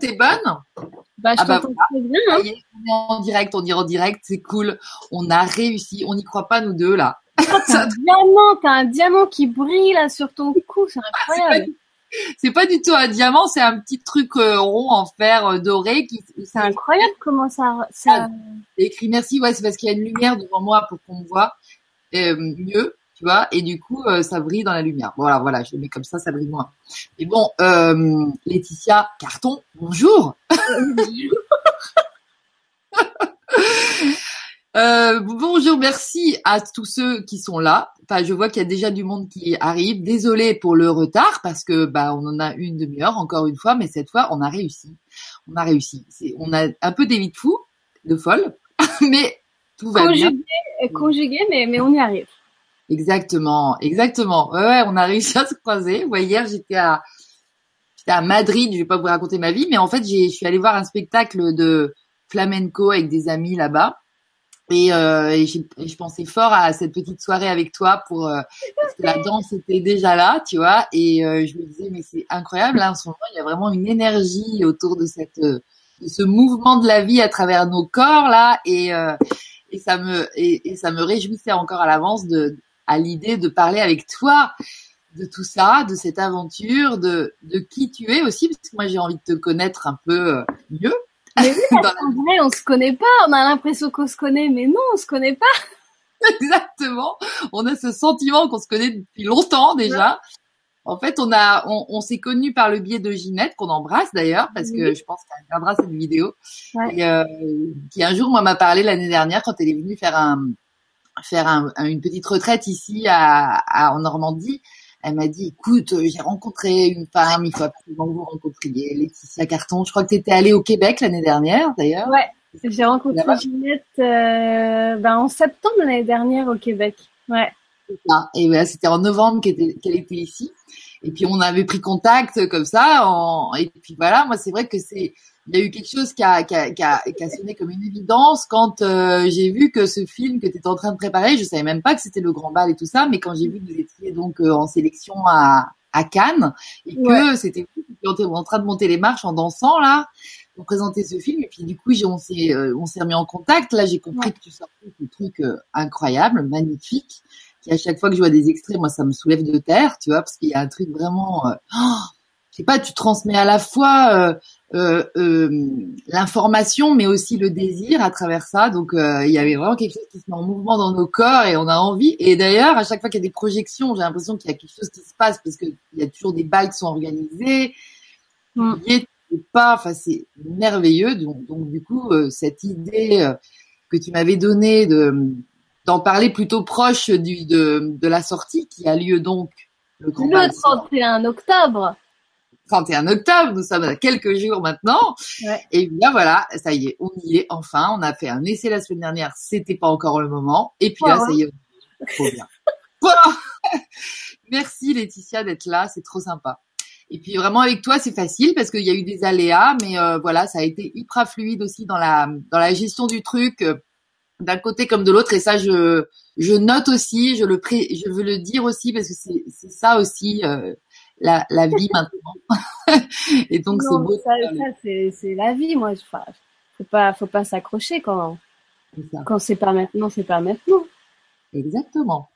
t'es bonne Bah, je Ah bah bien. hein. Est, On est en direct, on est en direct, c'est cool. On a réussi, on n'y croit pas nous deux là. T'as un diamant, t'as un diamant qui brille là sur ton cou, c'est incroyable. du- c'est pas du tout un diamant, c'est un petit truc euh, rond en fer euh, doré qui C'est incroyable comment ça, ça. écrit merci. Ouais, c'est parce qu'il y a une lumière devant moi pour qu'on me voit euh, mieux, tu vois. Et du coup, euh, ça brille dans la lumière. Voilà, voilà, je le mets comme ça, ça brille moins. Mais bon, euh, Laetitia Carton, bonjour. Euh, bonjour, merci à tous ceux qui sont là. Enfin, je vois qu'il y a déjà du monde qui arrive. Désolée pour le retard parce que bah on en a une demi-heure encore une fois, mais cette fois on a réussi. On a réussi. On a un peu des vies de fous, de folles, mais tout va bien. Conjugué, euh, conjugué, mais, mais on y arrive. Exactement, exactement. Ouais, ouais, on a réussi à se croiser. Ouais, hier j'étais à j'étais à Madrid. Je vais pas vous raconter ma vie, mais en fait j'ai je suis allée voir un spectacle de flamenco avec des amis là-bas. Et, euh, et, je pensais fort à cette petite soirée avec toi pour euh, parce que la danse était déjà là, tu vois. Et euh, je me disais mais c'est incroyable là en ce moment il y a vraiment une énergie autour de cette de ce mouvement de la vie à travers nos corps là et euh, et ça me et, et ça me réjouissait encore à l'avance de à l'idée de parler avec toi de tout ça, de cette aventure, de de qui tu es aussi parce que moi j'ai envie de te connaître un peu euh, mieux. Mais oui, la- En vrai, on se connaît pas. On a l'impression qu'on se connaît, mais non, on se connaît pas. Exactement. On a ce sentiment qu'on se connaît depuis longtemps déjà. En fait, on a, on, on s'est connus par le biais de Ginette, qu'on embrasse d'ailleurs, parce que Oui. je pense qu'elle regardera cette vidéo. Ouais. Et, euh, qui un jour, moi, m'a parlé l'année dernière quand elle est venue faire un, faire un, un- une petite retraite ici à, à- en Normandie. Elle m'a dit, écoute, euh, j'ai rencontré une femme, il faut absolument que vous rencontriez, Laetitia Carton. Je crois que tu étais allée au Québec l'année dernière, d'ailleurs. Ouais. J'ai rencontré. Ginette euh, ben, en septembre l'année dernière au Québec. Ouais. Et voilà, c'était en novembre qu'elle était, était ici. Et puis on avait pris contact comme ça. en- Et puis voilà, moi c'est vrai que c'est, il y a eu quelque chose qui a, qui a, qui a, qui a sonné comme une évidence quand euh, j'ai vu que ce film que tu étais en train de préparer, je savais même pas que c'était le grand bal et tout ça, mais quand j'ai vu que vous étiez donc euh, en sélection à, à Cannes et que c'était vous qui étiez en train de monter les marches en dansant là pour présenter ce film et puis du coup on s'est euh, on s'est remis en contact là j'ai compris Ouais. que tu sortais ce truc euh, incroyable magnifique qui à chaque fois que je vois des extraits moi ça me soulève de terre tu vois parce qu'il y a un truc vraiment euh, oh, je sais pas tu transmets à la fois euh, l'information mais aussi le désir à travers ça. Donc euh, il y avait vraiment quelque chose qui se met en mouvement dans nos corps et on a envie. Et d'ailleurs à chaque fois qu'il y a des projections j'ai l'impression qu'il y a quelque chose qui se passe parce que il y a toujours des balles qui sont organisées Mm. il y es pas. Enfin c'est merveilleux. Donc, donc du coup euh, cette idée euh, que tu m'avais donnée de d'en parler plutôt proche du de, de la sortie qui a lieu donc le Le 31 octobre. 31 octobre, nous sommes à quelques jours maintenant. Ouais. Et bien voilà, ça y est, on y est enfin. On a fait un essai la semaine dernière, c'était pas encore le moment. Et puis là, ça y est, on- trop bien. Voilà. Merci Laetitia d'être là, c'est trop sympa. Et puis vraiment avec toi, c'est facile parce qu'il y a eu des aléas, mais euh, voilà, ça a été hyper fluide aussi dans la dans la gestion du truc, euh, d'un côté comme de l'autre. Et ça, je je note aussi, je le pré, je veux le dire aussi parce que c'est c'est ça aussi euh, la la vie maintenant. Et donc c'est beau. ça, c'est la vie, moi. Enfin, faut pas, faut pas s'accrocher quand, quand c'est pas maintenant, c'est pas maintenant. Exactement.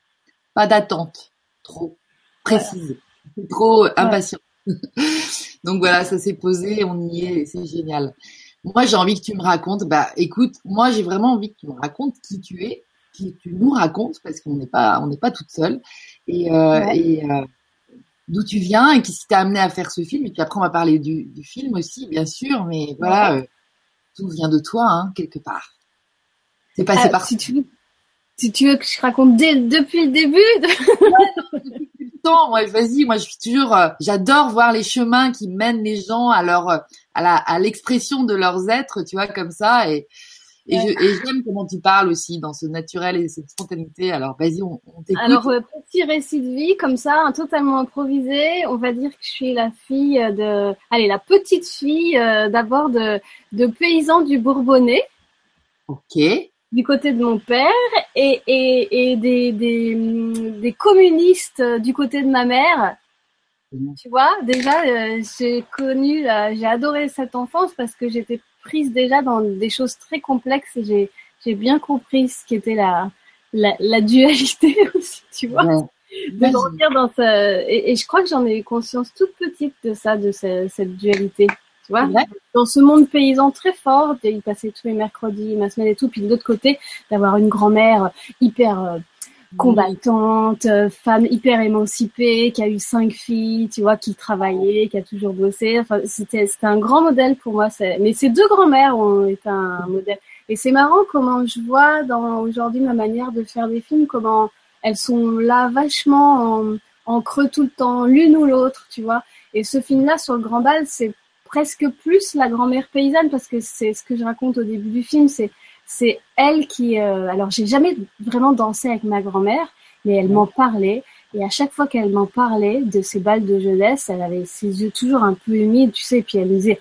Pas d'attente trop précise, trop impatient. Donc voilà, ça s'est posé, on y est, c'est génial. Moi, j'ai envie que tu me racontes. Bah, écoute, moi, j'ai vraiment envie que tu me racontes qui tu es, qui tu nous racontes, parce qu'on n'est pas, on n'est pas toute seule, et, euh, Ouais. et euh, d'où tu viens et qui t'a amené à faire ce film. Et puis après, on va parler du, du film aussi, bien sûr, mais voilà, euh, tout vient de toi, hein, quelque part. C'est passé Ah, par si tu veux, si tu veux que je raconte dès, depuis le début, depuis tout le temps. Moi, vas-y, moi, je suis toujours, euh, j'adore voir les chemins qui mènent les gens à leur, euh, à la, à l'expression de leurs êtres, tu vois, comme ça. Et, et Ouais. j'aime comment tu parles aussi dans ce naturel et cette spontanéité. Alors, vas-y, on, on t'écoute. Alors, euh, petit récit de vie, comme ça, totalement improvisé. On va dire que je suis la fille de, allez, la petite fille euh, d'abord de, de paysans du Bourbonnais, ok. du côté de mon père, et, et, et des, des, des communistes euh, du côté de ma mère. Tu vois, déjà, euh, j'ai connu, j'ai adoré cette enfance parce que j'étais prise déjà dans des choses très complexes et j'ai, j'ai bien compris ce qu'était la, la, la, dualité aussi, tu vois. De grandir dans ce, et, et, je crois que j'en ai eu conscience toute petite de ça, de cette dualité. Tu vois, dans ce monde paysan très fort, il passait tous les mercredis, ma semaine et tout, puis de l'autre côté, d'avoir une grand-mère hyper euh, combattante, euh, femme hyper émancipée, qui a eu cinq filles, tu vois, qui travaillait, qui a toujours bossé. Enfin, c'était c'était un grand modèle pour moi. Mais ces deux grand-mères ont été un modèle. Et c'est marrant comment je vois dans aujourd'hui ma manière de faire des films, comment elles sont là vachement en, en creux tout le temps, l'une ou l'autre, tu vois. Et ce film-là sur le grand bal, c'est presque plus la grand-mère paysanne parce que c'est ce que je raconte au début du film, c'est c'est elle qui. Euh, alors, j'ai jamais vraiment dansé avec ma grand-mère, mais elle m'en parlait. Et à chaque fois qu'elle m'en parlait de ses balles de jeunesse, elle avait ses yeux toujours un peu humides, tu sais. Puis elle me disait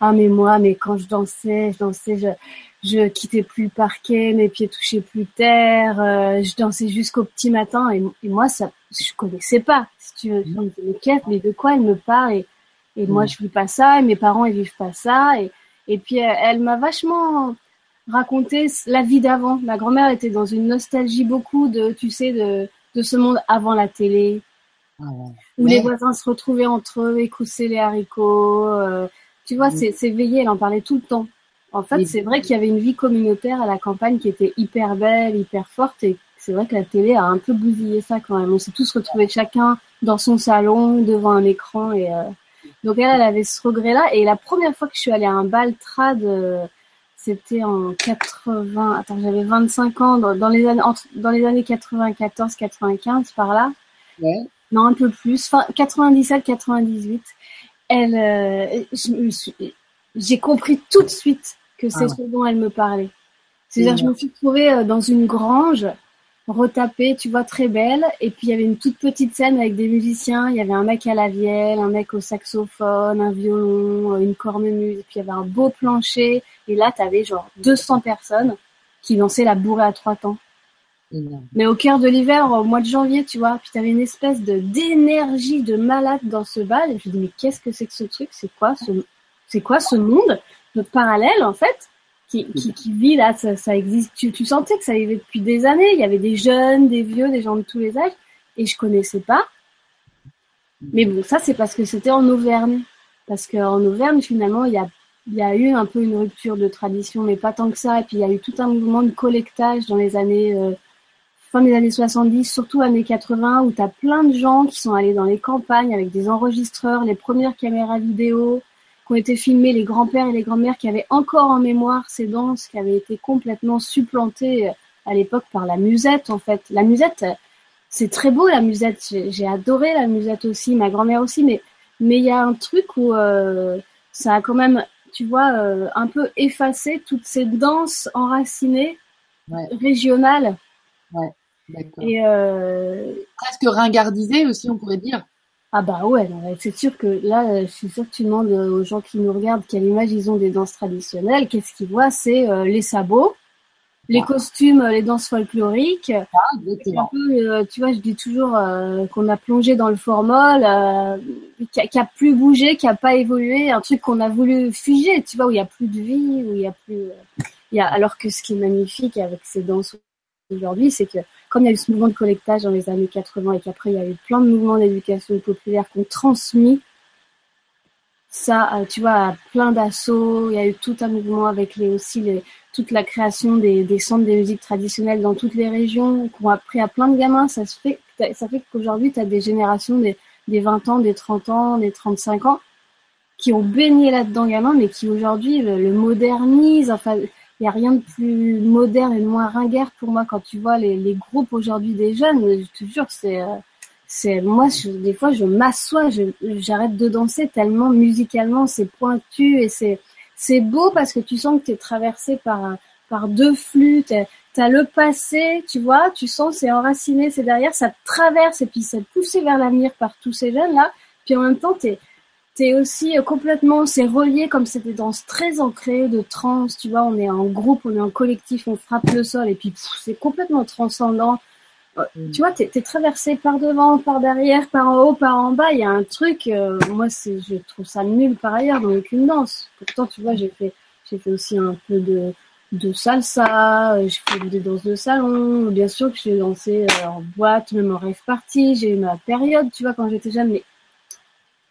Ah, mais moi, mais quand je dansais, je dansais, je, je quittais plus le parquet, mes pieds touchaient plus terre, euh, je dansais jusqu'au petit matin. Et, moi, ça, je connaissais pas. Si tu veux, je me disais, mais, de quoi elle me parle? Et, et moi, je vis pas ça, et mes parents, ils vivent pas ça. Et, et puis, elle m'a vachement raconter la vie d'avant. Ma grand-mère était dans une nostalgie beaucoup de, tu sais, de, de ce monde avant la télé, ah où les voisins se retrouvaient entre eux, écoussaient les haricots. Euh, tu vois, mm. c'est veillé, elle en parlait tout le temps. En fait, c'est vrai qu'il y avait une vie communautaire à la campagne qui était hyper belle, hyper forte, et c'est vrai que la télé a un peu bousillé ça quand même. On s'est tous retrouvés chacun dans son salon, devant un écran, et euh... donc elle, elle avait ce regret-là. Et la première fois que je suis allée à un bal trad euh, c'était en 80, attends, j'avais 25 ans, dans, les années, dans les années 94, 95, par là. Ouais. Non, un peu plus, enfin, 97, 98. Elle, euh, j'ai compris tout de suite que c'est ah ce dont elle me parlait. C'est-à-dire, je me suis trouvée euh, dans une grange retapée, tu vois, très belle. Et puis, il y avait une toute petite scène avec des musiciens. Il y avait un mec à la vielle, un mec au saxophone, un violon, une cornemuse. Et puis, il y avait un beau plancher. Et là, tu avais genre 200 personnes qui lançaient la bourrée à trois temps. Mais au cœur de l'hiver, au mois de janvier, tu vois, puis tu avais une espèce de d'énergie de malade dans ce bal. Et je me dis, mais qu'est-ce que c'est que ce truc? C'est quoi ce, c'est quoi ce monde? Notre parallèle, en fait qui, qui, qui, vit là, ça, ça existe. Tu, tu, sentais que ça vivait depuis des années. Il y avait des jeunes, des vieux, des gens de tous les âges, et je connaissais pas. Mais bon, ça c'est parce que c'était en Auvergne, parce qu'en Auvergne finalement il y a il y a eu un peu une rupture de tradition, mais pas tant que ça. Et puis il y a eu tout un mouvement de collectage dans les années euh, fin des années 70, surtout années 80, où tu as plein de gens qui sont allés dans les campagnes avec des enregistreurs, les premières caméras vidéo, ont été filmés les grands-pères et les grands-mères qui avaient encore en mémoire ces danses qui avaient été complètement supplantées euh, à l'époque par la musette en fait. La musette, c'est très beau la musette. J'ai adoré la musette aussi, ma grand-mère aussi, mais mais il y a un truc où euh, ça a quand même, tu vois, euh, un peu effacé toutes ces danses enracinées régionales. Ouais, d'accord. Et presque ringardisées aussi, on pourrait dire. Ah bah ouais, c'est sûr que là, euh, je suis sûre que tu demandes euh, aux gens qui nous regardent quelle image ils ont des danses traditionnelles. Qu'est-ce qu'ils voient? C'est euh, les sabots, les ah. costumes, les danses folkloriques. Ah, un peu, tu vois, je dis toujours qu'on a plongé dans le formol, qui, a, plus bougé, qui a pas évolué, un truc qu'on a voulu figer, tu vois, où il y a plus de vie, où il y a plus, il y a, alors que ce qui est magnifique avec ces danses aujourd'hui, c'est que comme il y a eu ce mouvement de collectage dans les années 80 et qu'après il y a eu plein de mouvements d'éducation populaire qui ont transmis ça, euh, tu vois, plein d'assauts. Il y a eu tout un mouvement avec les aussi les, toute la création des, des centres des musiques traditionnelles dans toutes les régions qui ont appris à plein de gamins. Ça se fait, ça fait qu'aujourd'hui tu as des générations des, des 20 ans, des 30 ans, des 35 ans qui ont baigné là-dedans gamins, mais qui aujourd'hui le, le modernisent. Enfin, il n'y a rien de plus moderne et de moins ringard pour moi quand tu vois les, les groupes aujourd'hui des jeunes. Je te jure, c'est, euh, c'est moi, des fois, je m'assois, j'arrête de danser tellement musicalement c'est pointu et c'est, c'est beau parce que tu sens que tu es traversé par, par deux flux. T'as le passé, tu vois, tu sens c'est enraciné, c'est derrière, ça te traverse et puis c'est poussé vers l'avenir par tous ces jeunes là. Puis en même temps, t'es c'est aussi complètement, c'est relié comme c'était des danses très ancrées de trans, tu vois, on est en groupe, on est en collectif, on frappe le sol et puis c'est complètement transcendant. Tu vois, t'es es traversé par devant, par derrière, par en haut, par en bas. Il y a un truc, euh, moi, c'est, je trouve ça nul par ailleurs dans aucune danse. Pourtant, tu vois, j'ai fait, j'ai fait aussi un peu de, de salsa, j'ai fait des danses de salon. Bien sûr que j'ai dansé euh, en boîte, même en rave party. J'ai eu ma période, tu vois, quand j'étais jeune. Mais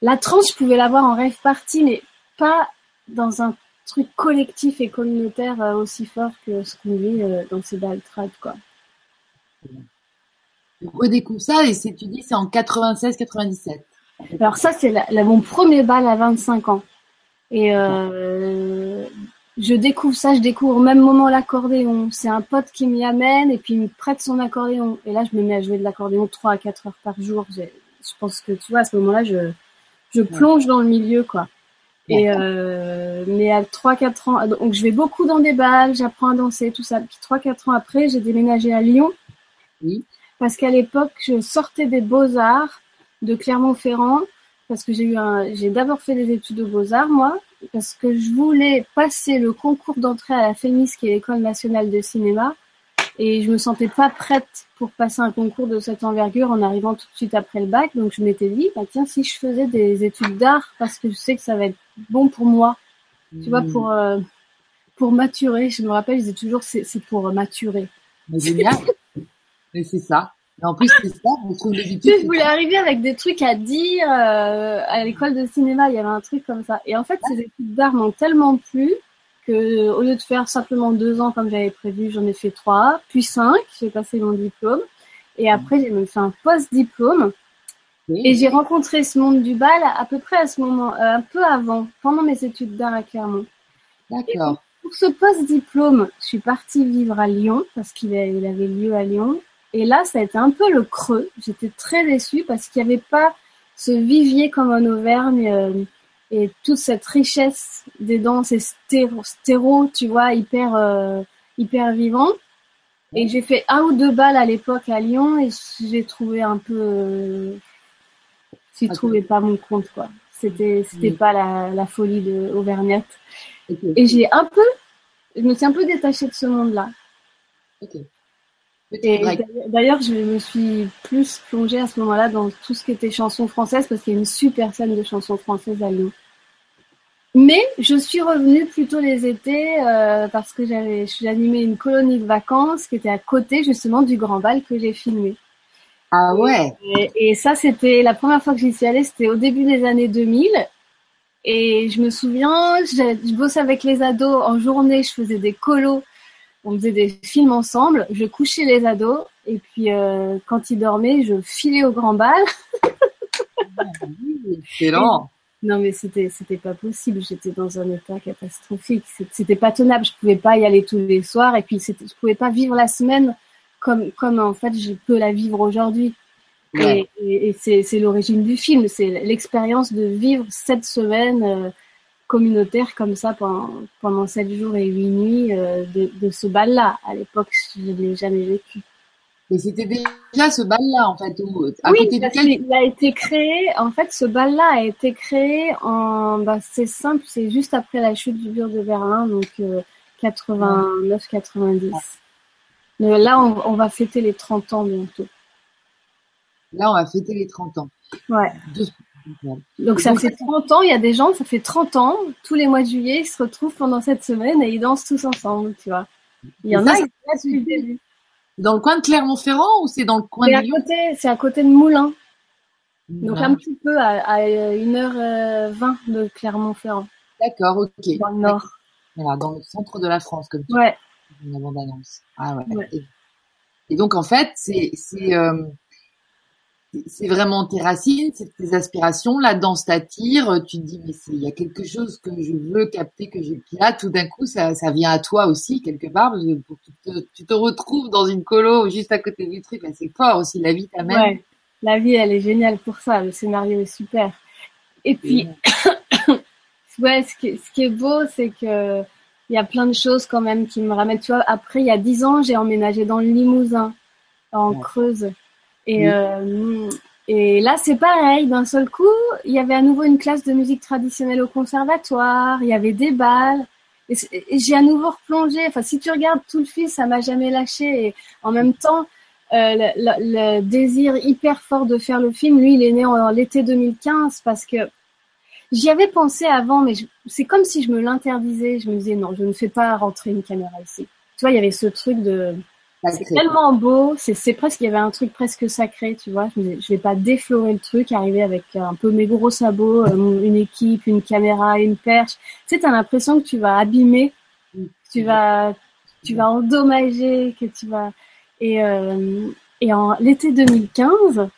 la trance, je pouvais l'avoir en rave party, mais pas dans un truc collectif et communautaire euh, aussi fort que ce qu'on vit dans ces balles quoi redécouvre ça et c'est, tu dis, c'est en 96-97. Alors ça, c'est mon premier bal à 25 ans. Et euh, je découvre ça, je découvre au même moment l'accordéon. C'est un pote qui m'y amène et puis il me prête son accordéon. Et là, je me mets à jouer de l'accordéon 3 à 4 heures par jour. Je, pense que, tu vois, à ce moment-là, je, je plonge dans le milieu, quoi. Et euh, mais à 3-4 ans, donc je vais beaucoup dans des balles, j'apprends à danser, tout ça. Puis 3-4 ans après, j'ai déménagé à Lyon. Oui parce qu'à l'époque, je sortais des beaux-arts de Clermont-Ferrand, parce que j'ai eu un, j'ai d'abord fait des études de beaux-arts, moi, parce que je voulais passer le concours d'entrée à la FEMIS, qui est l'école nationale de cinéma, et je me sentais pas prête pour passer un concours de cette envergure en arrivant tout de suite après le bac, donc je m'étais dit, bah tiens, si je faisais des études d'art, parce que je sais que ça va être bon pour moi, tu vois, pour, mmh. euh, pour maturer, je me rappelle, je disais toujours, c'est, c'est pour maturer. Génial. Mais c'est ça. Et en plus, c'est ça, on trouve les je voulais arriver avec des trucs à dire. Euh, à l'école de cinéma, il y avait un truc comme ça. Et en fait, ces études d'art m'ont tellement plu que, au lieu de faire simplement deux ans comme j'avais prévu, j'en ai fait trois, puis cinq. J'ai passé mon diplôme. Et après, j'ai même fait un post-diplôme. Et j'ai rencontré ce monde du bal à peu près à ce moment, euh, un peu avant, pendant mes études d'art à Clermont. D'accord. Pour ce post-diplôme, je suis partie vivre à Lyon parce qu'il avait lieu à Lyon. Et là, ça a été un peu le creux. J'étais très déçue parce qu'il n'y avait pas ce vivier comme en Auvergne euh, et toute cette richesse des danses et stéro, tu vois, hyper, euh, hyper vivant. Et j'ai fait un ou deux balles à l'époque à Lyon et j'ai trouvé un peu, euh, j'ai trouvé pas mon compte quoi. C'était, c'était pas la, la folie de Auvergnate. Et j'ai un peu, je me suis un peu détachée de ce monde-là. D'ailleurs, je me suis plus plongée à ce moment-là dans tout ce qui était chansons françaises parce qu'il y a une super scène de chansons françaises à Lyon. Mais je suis revenue plutôt les étés euh, parce que j'avais, animé une colonie de vacances qui était à côté justement du Grand Bal que j'ai filmé. Ah ouais. Et, ça, c'était la première fois que j'y suis allée, c'était au début des années 2000. Et je me souviens, je bossais avec les ados en journée, je faisais des colos on faisait des films ensemble, je couchais les ados et puis euh, quand ils dormaient, je filais au grand bal. Excellent. Non mais c'était c'était pas possible, j'étais dans un état catastrophique, c'était pas tenable, je pouvais pas y aller tous les soirs et puis je pouvais pas vivre la semaine comme comme en fait je peux la vivre aujourd'hui. Et, et, c'est l'origine du film, c'est l'expérience de vivre cette semaine euh, communautaire comme ça pendant, pendant 7 jours et 8 nuits euh, de, de, ce bal-là. À l'époque, je ne l'ai jamais vécu. Et c'était déjà ce bal-là, en fait, où, à oui, il a été créé, en fait, ce bal-là a été créé en, bah, c'est simple, c'est juste après la chute du mur de Berlin, donc 89-90. Euh, là, on, on, va fêter les 30 ans bientôt. Là, on va fêter les 30 ans. Ouais. Donc ça fait 30 ans, il y a des gens, ça fait 30 ans, tous les mois de juillet, ils se retrouvent pendant cette semaine et ils dansent tous ensemble, tu vois. Il y en a qui depuis le début. Dans le coin de Clermont-Ferrand ou c'est dans le coin de à côté, C'est à côté de Moulins. Donc un petit peu à, 1h20 de Clermont-Ferrand. D'accord, ok. Dans le nord. Voilà, dans le centre de la France, comme tu ouais. Une Ah ouais. Et, donc en fait, c'est euh, c'est vraiment tes racines, c'est tes aspirations. La danse t'attire. Tu te dis, mais il y a quelque chose que je veux capter, que j'ai. Puis là, tout d'un coup, ça, ça vient à toi aussi, quelque part. tu, te, retrouves dans une colo juste à côté du truc. C'est fort aussi. La vie t'amène. Ouais. La vie, elle est géniale pour ça. Le scénario est super. Et puis, ouais, ce qui, ce qui est beau, c'est que il y a plein de choses quand même qui me ramènent. Tu vois, après, il y a dix ans, j'ai emménagé dans le Limousin, en Creuse. Et, euh, et là, c'est pareil. D'un seul coup, il y avait à nouveau une classe de musique traditionnelle au conservatoire. Il y avait des balles. Et, j'ai à nouveau replongé. Enfin, si tu regardes tout le film, ça m'a jamais lâché. Et en même temps, le, le, désir hyper fort de faire le film, lui, il est né en, l'été 2015 parce que j'y avais pensé avant, mais c'est comme si je me l'interdisais. Je me disais non, je ne fais pas rentrer une caméra ici. Tu vois, il y avait ce truc de c'est tellement beau, c'est presque, il y avait un truc presque sacré, tu vois. Je, je vais pas déflorer le truc, arriver avec un peu mes gros sabots, euh, une équipe, une caméra, une perche. Tu sais, t'as l'impression que tu vas abîmer, tu vas, tu vas endommager, que tu vas. Et, euh, et en l'été 2015,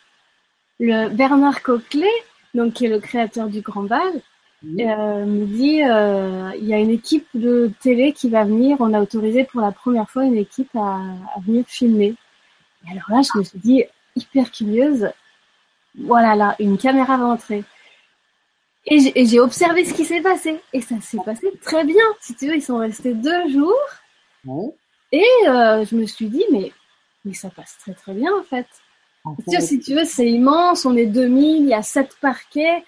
le Bernard Coquelet, donc qui est le créateur du Grand Bal, euh, me dit euh, il y a une équipe de télé qui va venir. On a autorisé pour la première fois une équipe à, à venir filmer. Et alors là, je me suis dit hyper curieuse. Voilà là, une caméra va entrer. Et j'ai observé ce qui s'est passé. Et ça s'est passé très bien. Si tu veux, ils sont restés deux jours. Et euh, je me suis dit, mais, mais ça passe très très bien en fait. En fait... si tu veux, c'est immense. On est 2000, il y a sept parquets.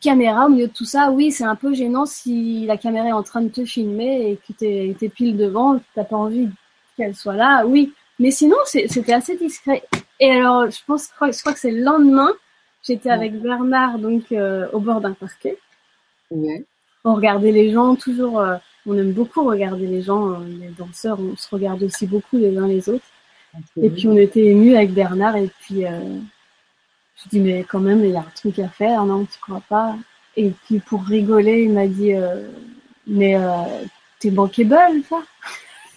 Caméra au milieu de tout ça, oui, c'est un peu gênant si la caméra est en train de te filmer et que t'es es pile devant, t'as pas envie qu'elle soit là, oui. Mais sinon, c'était assez discret. Et alors, je pense, je crois que c'est le lendemain, j'étais avec Bernard donc euh, au bord d'un parquet. Ouais. On regardait les gens, toujours. Euh, on aime beaucoup regarder les gens, euh, les danseurs. On se regarde aussi beaucoup les uns les autres. Et puis on était émus avec Bernard et puis je dis, mais quand même, il y a un truc à faire, non, tu crois pas? Et puis pour rigoler, il m'a dit, euh, mais euh, t'es bankable, ça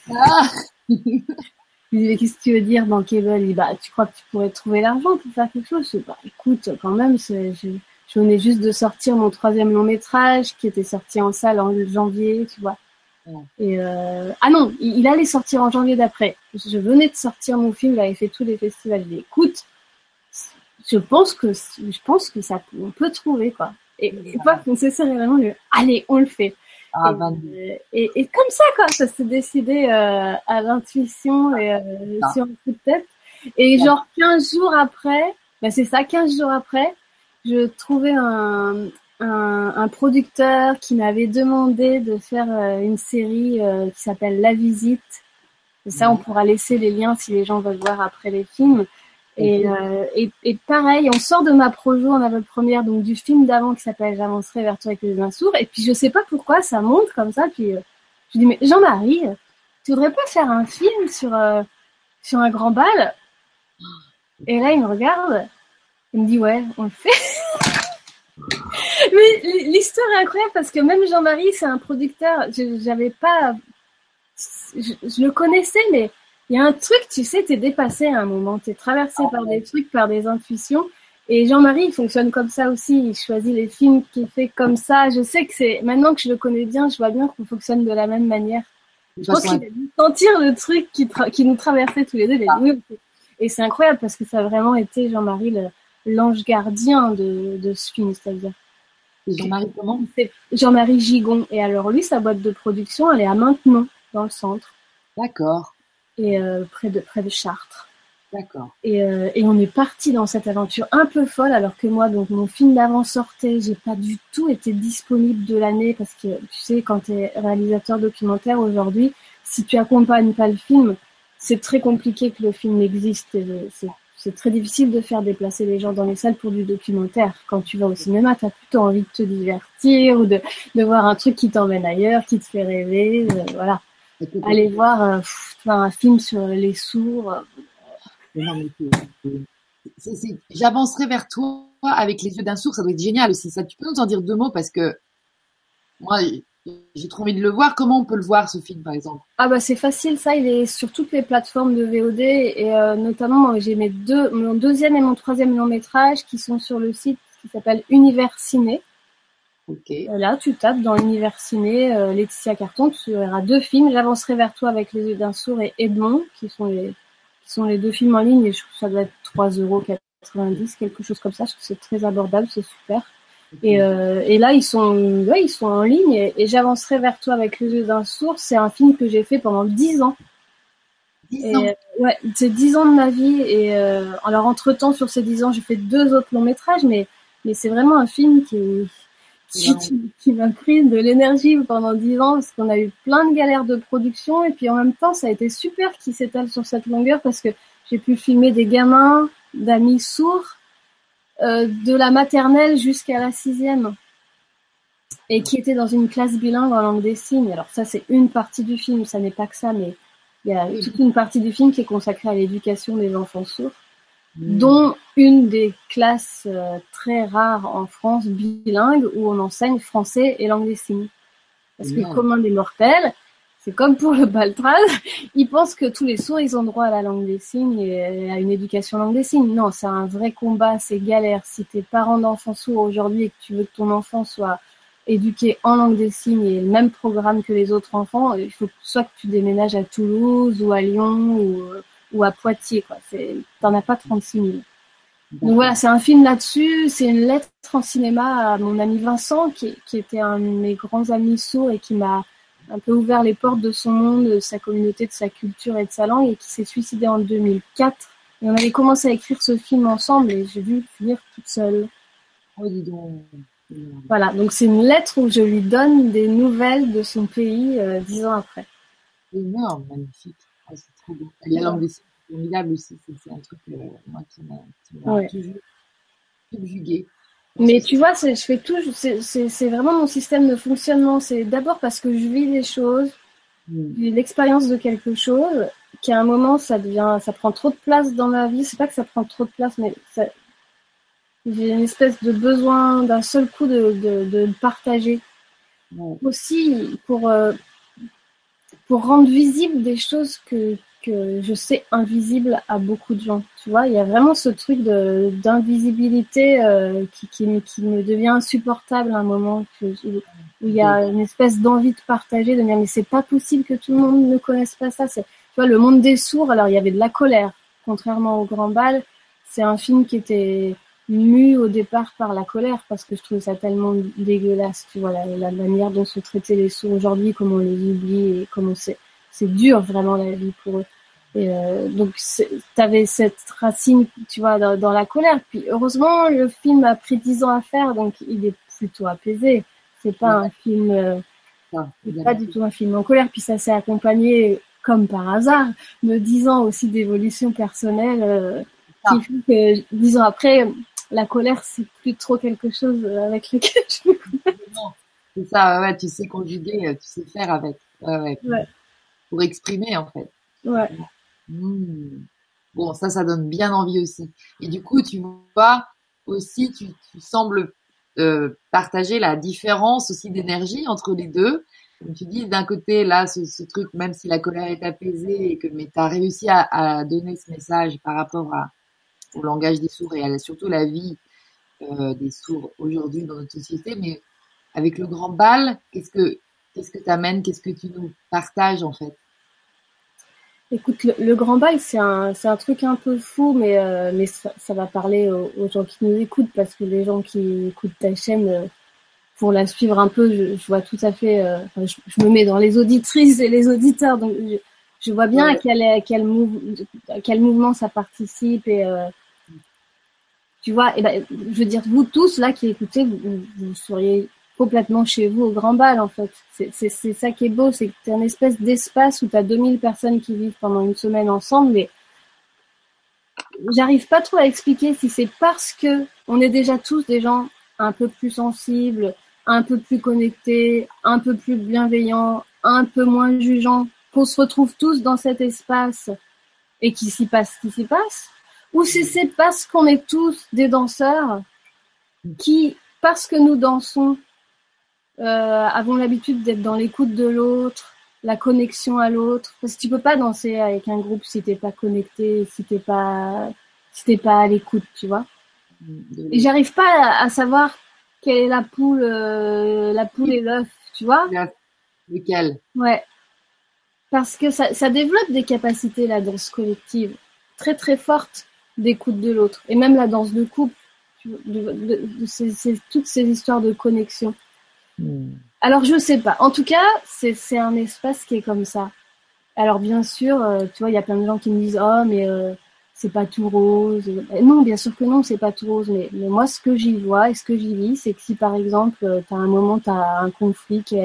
ah Je dis, mais qu'est-ce que tu veux dire bankable? Il dit, bah, tu crois que tu pourrais trouver l'argent pour faire quelque chose? Je dis, bah, écoute, quand même, je, je venais juste de sortir mon troisième long métrage qui était sorti en salle en janvier, tu vois. Et euh... ah non, il, il, allait sortir en janvier d'après. Je venais de sortir mon film, j'avais fait tous les festivals. Je dis, écoute, je pense que je pense que ça on peut trouver quoi. Et, et pas vraiment le allez on le fait. Ah, et, ben. et, et, comme ça quoi, ça s'est décidé euh, à l'intuition et euh, ah. sur un coup de tête. Et genre 15 jours après, ben c'est ça, 15 jours après, je trouvais un, un, un producteur qui m'avait demandé de faire euh, une série euh, qui s'appelle La Visite. Et ça, on pourra laisser les liens si les gens veulent voir après les films. Et, euh, et, et, pareil, on sort de ma projo en avant-première, donc du film d'avant qui s'appelle J'avancerai vers toi avec les uns sourds. Et puis je sais pas pourquoi ça monte comme ça. Puis euh, je dis mais Jean-Marie, tu voudrais pas faire un film sur euh, sur un grand bal? Et là il me regarde, il me dit ouais, on le fait. mais l'histoire est incroyable parce que même Jean-Marie, c'est un producteur. J'avais pas, je, je le connaissais, mais il y a un truc, tu sais, t'es dépassé à un moment, t'es traversé par des trucs, par des intuitions. Et Jean-Marie, il fonctionne comme ça aussi. Il choisit les films qu'il fait comme ça. Je sais que c'est maintenant que je le connais bien, je vois bien qu'on fonctionne de la même manière. Je pense qu'il a dû sentir le truc qui, qui nous traversait tous les deux. Ah. Et c'est incroyable parce que ça a vraiment été Jean-Marie l'ange gardien de, de ce film, c'est-à-dire. Jean-Marie comment? Jean-Marie Gigon. Et alors lui, sa boîte de production, elle est à Maintenon, dans le centre. D'accord et euh, près de près de Chartres. D'accord. Et, euh, et on est parti dans cette aventure un peu folle alors que moi donc mon film d'avant sortait, j'ai pas du tout été disponible de l'année parce que tu sais quand tu es réalisateur documentaire aujourd'hui, si tu accompagnes pas le film, c'est très compliqué que le film existe. C'est très difficile de faire déplacer les gens dans les salles pour du documentaire. Quand tu vas au cinéma, tu as plutôt envie de te divertir ou de, de voir un truc qui t'emmène ailleurs, qui te fait rêver. Euh, voilà aller voir euh, un film sur les sourds. J'avancerai vers toi avec les yeux d'un sourd, ça doit être génial aussi. Ça, tu peux nous en dire deux mots parce que moi, j'ai trop envie de le voir. Comment on peut le voir ce film, par exemple? Ah bah c'est facile, ça. Il est sur toutes les plateformes de VOD et euh, notamment j'ai mes deux, mon deuxième et mon troisième long métrage qui sont sur le site qui s'appelle Univers Ciné. Là, tu tapes dans l'univers ciné euh, Laetitia Carton, tu verras deux films. J'avancerai vers toi avec Les yeux d'un sourd et Edmond, qui sont les, qui sont les deux films en ligne et je trouve que ça doit être 3,90€, quelque chose comme ça. Je trouve que c'est très abordable, c'est super. Et, euh, et là, ils sont, ouais, ils sont en ligne et, et j'avancerai vers toi avec Les yeux d'un sourd. C'est un film que j'ai fait pendant 10 ans. 10 ans. ouais, c'est 10 ans de ma vie et euh, alors entre temps sur ces 10 ans, j'ai fait deux autres longs métrages, mais mais c'est vraiment un film qui qui, m'a pris de l'énergie pendant dix ans parce qu'on a eu plein de galères de production et puis en même temps ça a été super qui s'étale sur cette longueur parce que j'ai pu filmer des gamins d'amis sourds euh, de la maternelle jusqu'à la sixième et qui étaient dans une classe bilingue en langue des signes. Alors ça, c'est une partie du film, ça n'est pas que ça, mais il y a toute une partie du film qui est consacrée à l'éducation des enfants sourds. Dont une des classes euh, très rares en France bilingue où on enseigne français et langue des signes. Parce que commun des mortels, c'est comme pour le baltraz, ils pensent que tous les sourds, ils ont droit à la langue des signes et à une éducation langue des signes. Non, c'est un vrai combat, c'est galère. Si t'es parent d'enfants sourds aujourd'hui et que tu veux que ton enfant soit éduqué en langue des signes et le même programme que les autres enfants, il faut soit que tu déménages à Toulouse ou à Lyon ou, ou à Poitiers, quoi. C'est, t'en as pas 36 000. Donc voilà, c'est un film là-dessus. C'est une lettre en cinéma à mon ami Vincent, qui, qui était un de mes grands amis sourds et qui m'a un peu ouvert les portes de son monde, de sa communauté, de sa culture et de sa langue, et qui s'est suicidé en 2004. Et on avait commencé à écrire ce film ensemble, et j'ai dû finir toute seule. Oh, dis donc. Voilà, donc c'est une lettre où je lui donne des nouvelles de son pays euh, dix ans après. Énorme, magnifique. Oh, c'est trop beau. La langue des signes, c'est formidable aussi. C'est un truc euh, moi, qui m'a ouais. toujours subjugué. Mais tu vois, je fais tout, c'est vraiment mon système de fonctionnement. C'est d'abord parce que je vis des choses, mmh. l'expérience de quelque chose, qu'à un moment ça devient, ça prend trop de place dans ma vie. C'est pas que ça prend trop de place, mais j'ai une espèce de besoin d'un seul coup de, de, de le partager. Aussi pour euh, pour rendre visible des choses que que je sais invisible à beaucoup de gens. Tu vois, il y a vraiment ce truc de d'invisibilité euh, qui, qui, qui, me devient insupportable à un moment où, il y a une espèce d'envie de partager, de dire mais c'est pas possible que tout le monde ne connaisse pas ça. C'est, tu vois, le monde des sourds. Alors il y avait de la colère, contrairement au Grand Bal. C'est un film qui était mu au départ par la colère parce que je trouvais ça tellement dégueulasse. Tu vois, la, la manière dont se traitaient les sourds aujourd'hui, comment on les oublie et comment c'est c'est dur vraiment la vie pour eux. Et euh, donc t'avais cette racine, tu vois, dans, la colère. Puis heureusement, le film a pris dix ans à faire, donc il est plutôt apaisé. C'est pas un film, euh, pas du tout un film en colère. Puis ça s'est accompagné, comme par hasard, de dix ans aussi d'évolution personnelle, euh, qui fait que dix ans après, la colère c'est plus trop quelque chose avec lequel je C'est ça, ouais, tu sais conjuguer, tu sais faire avec. Ouais, ouais. ouais pour exprimer en fait. Ouais. Mmh. Bon, ça, ça donne bien envie aussi. Et du coup, tu vois aussi, tu, tu sembles euh, partager la différence aussi d'énergie entre les deux. Comme tu dis, d'un côté, là, ce, ce, truc, même si la colère est apaisée et que, mais tu as réussi à, à, donner ce message par rapport à, au langage des sourds et à, surtout la vie euh, des sourds aujourd'hui dans notre société. Mais avec le grand bal, qu'est-ce que qu'est-ce que tu amènes, qu'est-ce que tu nous partages en fait? Écoute, le, grand bal, c'est un, c'est un truc un peu fou, mais, euh, mais ça, ça, va parler aux, gens qui nous écoutent, parce que les gens qui écoutent ta chaîne, euh, pour la suivre un peu, je, je vois tout à fait, euh, je, je, me mets dans les auditrices et les auditeurs, donc je, je vois bien ouais. à, quel, à, quel à quel mouvement ça participe, et tu vois, et ben, je veux dire, vous tous là qui écoutez, vous, vous seriez complètement chez vous au grand bal en fait. C'est ça qui est beau, c'est que un espèce d'espace où tu as 2000 personnes qui vivent pendant une semaine ensemble mais j'arrive pas trop à expliquer si c'est parce que on est déjà tous des gens un peu plus sensibles, un peu plus connectés, un peu plus bienveillants, un peu moins jugeants, qu'on se retrouve tous dans cet espace et qu'il s'y passe ce qui s'y passe, ou si c'est parce qu'on est tous des danseurs qui, parce que nous dansons, avons l'habitude d'être dans l'écoute de l'autre, la connexion à l'autre. Parce que tu peux pas danser avec un groupe si t'es pas connecté, si t'es pas, si t'es pas à l'écoute, tu vois. Et j'arrive pas à, savoir quelle est la poule, euh, la poule et l'œuf, tu vois. Lequel? Ouais. Parce que ça, ça développe des capacités, la danse collective, très très forte d'écoute de l'autre. Et même la danse de couple, de, de, de, de toutes ces histoires de connexion. Hmm. Alors je sais pas. En tout cas, c'est un espace qui est comme ça. Alors bien sûr, euh, tu vois, il y a plein de gens qui me disent oh mais euh, c'est pas tout rose. Non, bien sûr que non, c'est pas tout rose. Mais, moi, ce que j'y vois et ce que j'y vis, c'est que si par exemple, euh, tu as un moment, tu as un conflit qui,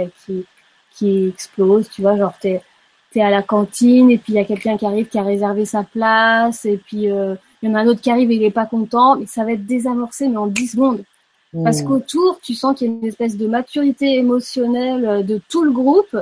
qui, explose, tu vois, genre t'es t'es à la cantine et puis il y a quelqu'un qui arrive qui a réservé sa place et puis euh, il y en a un autre qui arrive et il est pas content, mais ça va être désamorcé mais en 10 secondes. Parce Mm. qu'autour, tu sens qu'il y a une espèce de maturité émotionnelle euh, de tout le groupe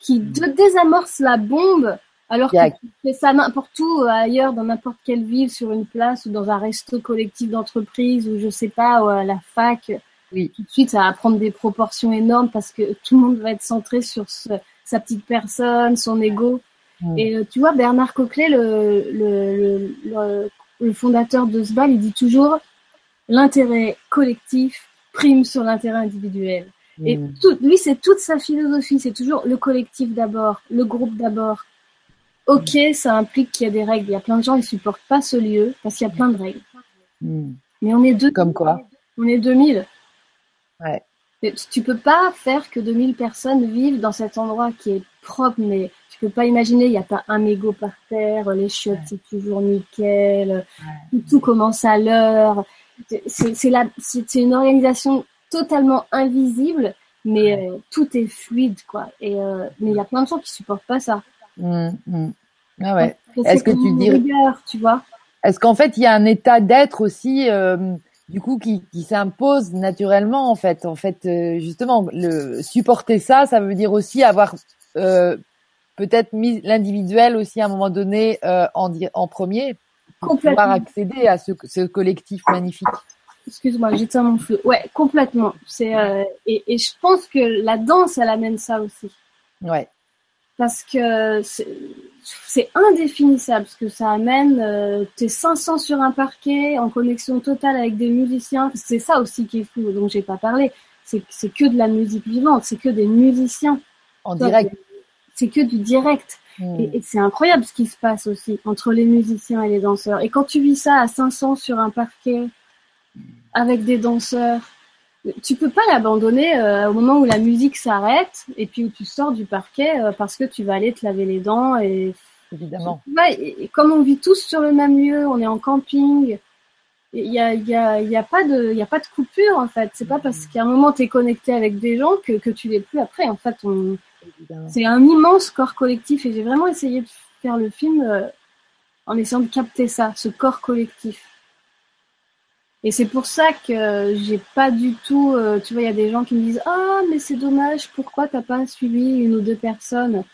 qui Mm. te désamorce la bombe alors que tu fais ça n'importe où euh, ailleurs, dans n'importe quelle ville, sur une place ou dans un resto collectif d'entreprise ou je sais pas, ou à la fac. Oui. Tout de suite, ça va prendre des proportions énormes parce que tout le monde va être centré sur ce- sa petite personne, son ego. Mm. Et euh, tu vois, Bernard Coquelet, le, le, le, le, le fondateur de ce bal, il dit toujours l'intérêt collectif prime sur l'intérêt individuel. Et Mm. tout, lui, c'est toute sa philosophie, c'est toujours le collectif d'abord, le groupe d'abord. Ok, ça implique qu'il y a des règles. Il y a plein de gens qui supportent pas ce lieu parce qu'il y a plein de règles. Mm. Mais on est deux. Comme quoi On est 2000. Ouais. Et tu- peux pas faire que 2000 personnes vivent dans cet endroit qui est propre, mais tu peux pas imaginer, il n'y a pas un mégot par terre, les chiottes c'est toujours nickel, tout, tout commence à l'heure. C'est c'est la- c'est- c'est une organisation totalement invisible, mais euh, tout est fluide, quoi. Et euh, mais il y a plein de gens qui supportent pas ça. Mm, mm. Ah ouais. Est-ce que tu dirais- rigueur, tu vois Est-ce qu'en fait il y a un état d'être aussi, euh, du coup, qui, qui s'impose naturellement en fait? En fait, euh, justement, le supporter ça, ça veut dire aussi avoir euh, peut-être mis l'individuel aussi à un moment donné euh, en, en premier pouvoir accéder à ce, ce collectif magnifique. Excuse-moi, j'éteins mon feu. Ouais, complètement. C'est euh, et, et je pense que la danse, elle amène ça aussi. Ouais. parce que c'est- indéfinissable ce que ça amène. Euh, T'es 500 sur un parquet en connexion totale avec des musiciens. C'est ça aussi qui est fou, dont j'ai pas parlé. C'est c'est que de la musique vivante, c'est que des musiciens. En Toi, direct. C'est que du direct. Mm. Et, et c'est incroyable ce qui se passe aussi entre les musiciens et les danseurs. Et quand tu vis ça à 500 sur un parquet avec des danseurs, tu peux pas l'abandonner euh, au moment où la musique s'arrête et puis où tu sors du parquet euh, parce que tu vas aller te laver les dents et Évidemment. et, et comme on vit tous sur le même lieu, on est en camping. Il y a, il y, a, il y a pas de, il y a pas de coupure en fait. C'est pas parce qu'à un moment tu es connecté avec des gens que, que tu l'es plus après. En fait, on. C'est un immense corps collectif et j'ai vraiment essayé de faire le film euh, en essayant de capter ça, ce corps collectif. Et c'est pour ça que j'ai pas du tout, euh, tu vois, il y a des gens qui me disent ah mais c'est dommage, pourquoi t'as pas suivi une ou deux personnes?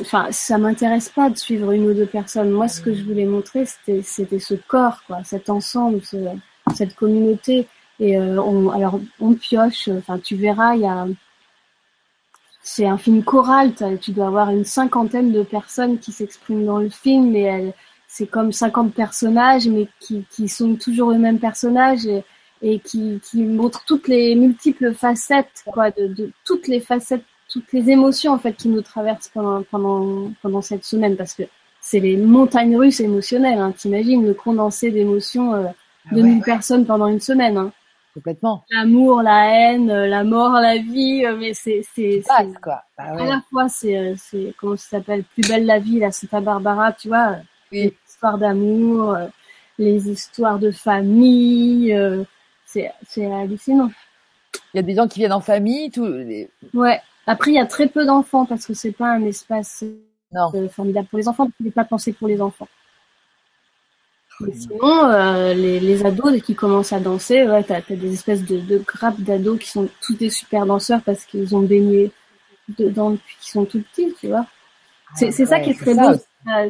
Enfin, ça m'intéresse pas de suivre une ou deux personnes. Moi, ce que je voulais montrer, c'était ce corps, quoi, cet ensemble, ce, cette communauté. Et euh, alors on pioche. Enfin, tu verras, il y a c'est un film choral, tu dois avoir une cinquantaine de personnes qui s'expriment dans le film, et c'est comme 50 personnages, mais qui, qui sont toujours les mêmes personnages et, et qui, qui montrent toutes les multiples facettes, quoi, de, de toutes les facettes, toutes les émotions en fait qui nous traversent pendant pendant pendant cette semaine, parce que c'est les montagnes russes émotionnelles. Hein, T'imagines le condensé d'émotions euh, Ah de ouais, 1000 personnes pendant une semaine. Hein. Complètement. L'amour, la haine, euh, la mort, la vie, euh, mais c'est c'est quoi. Bah à la fois, c'est, euh, c'est, comment ça s'appelle, Plus belle la vie, la Santa Barbara, tu vois, Oui. les histoires d'amour, les histoires de famille, c'est, c'est hallucinant. Il y a des gens qui viennent en famille, tout. les- Ouais. Après, il y a très peu d'enfants parce que c'est pas un espace Non. formidable pour les enfants, qu'il n'est pas pensé pour les enfants. Mais sinon, euh, les, les ados dès qu'ils commencent à danser, ouais, t'as, t'as des espèces de, de grappes d'ados qui sont tous des super danseurs parce qu'ils ont baigné dedans depuis qu'ils sont tout petits, tu vois. C'est, c'est ça qui est très ça beau.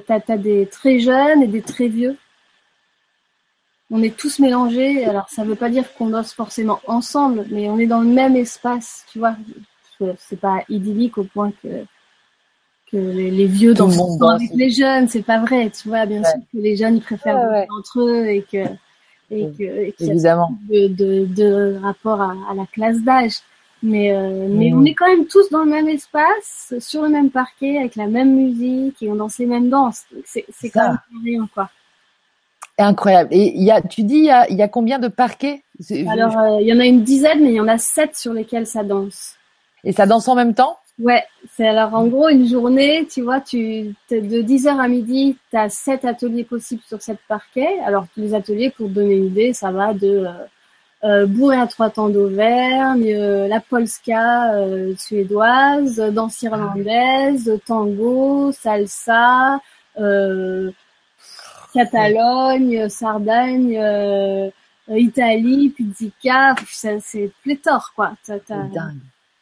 T'as, t'as des très jeunes et des très vieux. On est tous mélangés. Alors, ça veut pas dire qu'on danse forcément ensemble, mais on est dans le même espace, tu vois. C'est pas idyllique au point que que les, les vieux le dansent danse. avec les jeunes, c'est pas vrai, tu vois. Bien Ouais. sûr que les jeunes ils préfèrent Ouais, entre eux et que et que et a Évidemment. de, de, de rapport à, à la classe d'âge. Mais, euh, mais on est quand même tous dans le même espace, sur le même parquet, avec la même musique et on danse les mêmes danses. C'est quand même rien, quoi. Incroyable. Et il y a, tu dis, il y a, il y a combien de parquets? Alors, euh, il y en a une dizaine, mais il y en a sept sur lesquels ça danse. Et ça danse en même temps? Ouais, c'est alors en gros une journée, tu vois, tu de 10h à midi, tu as sept ateliers possibles sur sept parquets. Alors les ateliers, pour donner une idée, ça va de euh, bourré à trois temps d'Auvergne, euh, la polska euh, suédoise, danse irlandaise, tango, salsa, euh, Catalogne, Sardagne, euh, Italie, pizzica, c'est pléthore quoi. T'as- t'as-.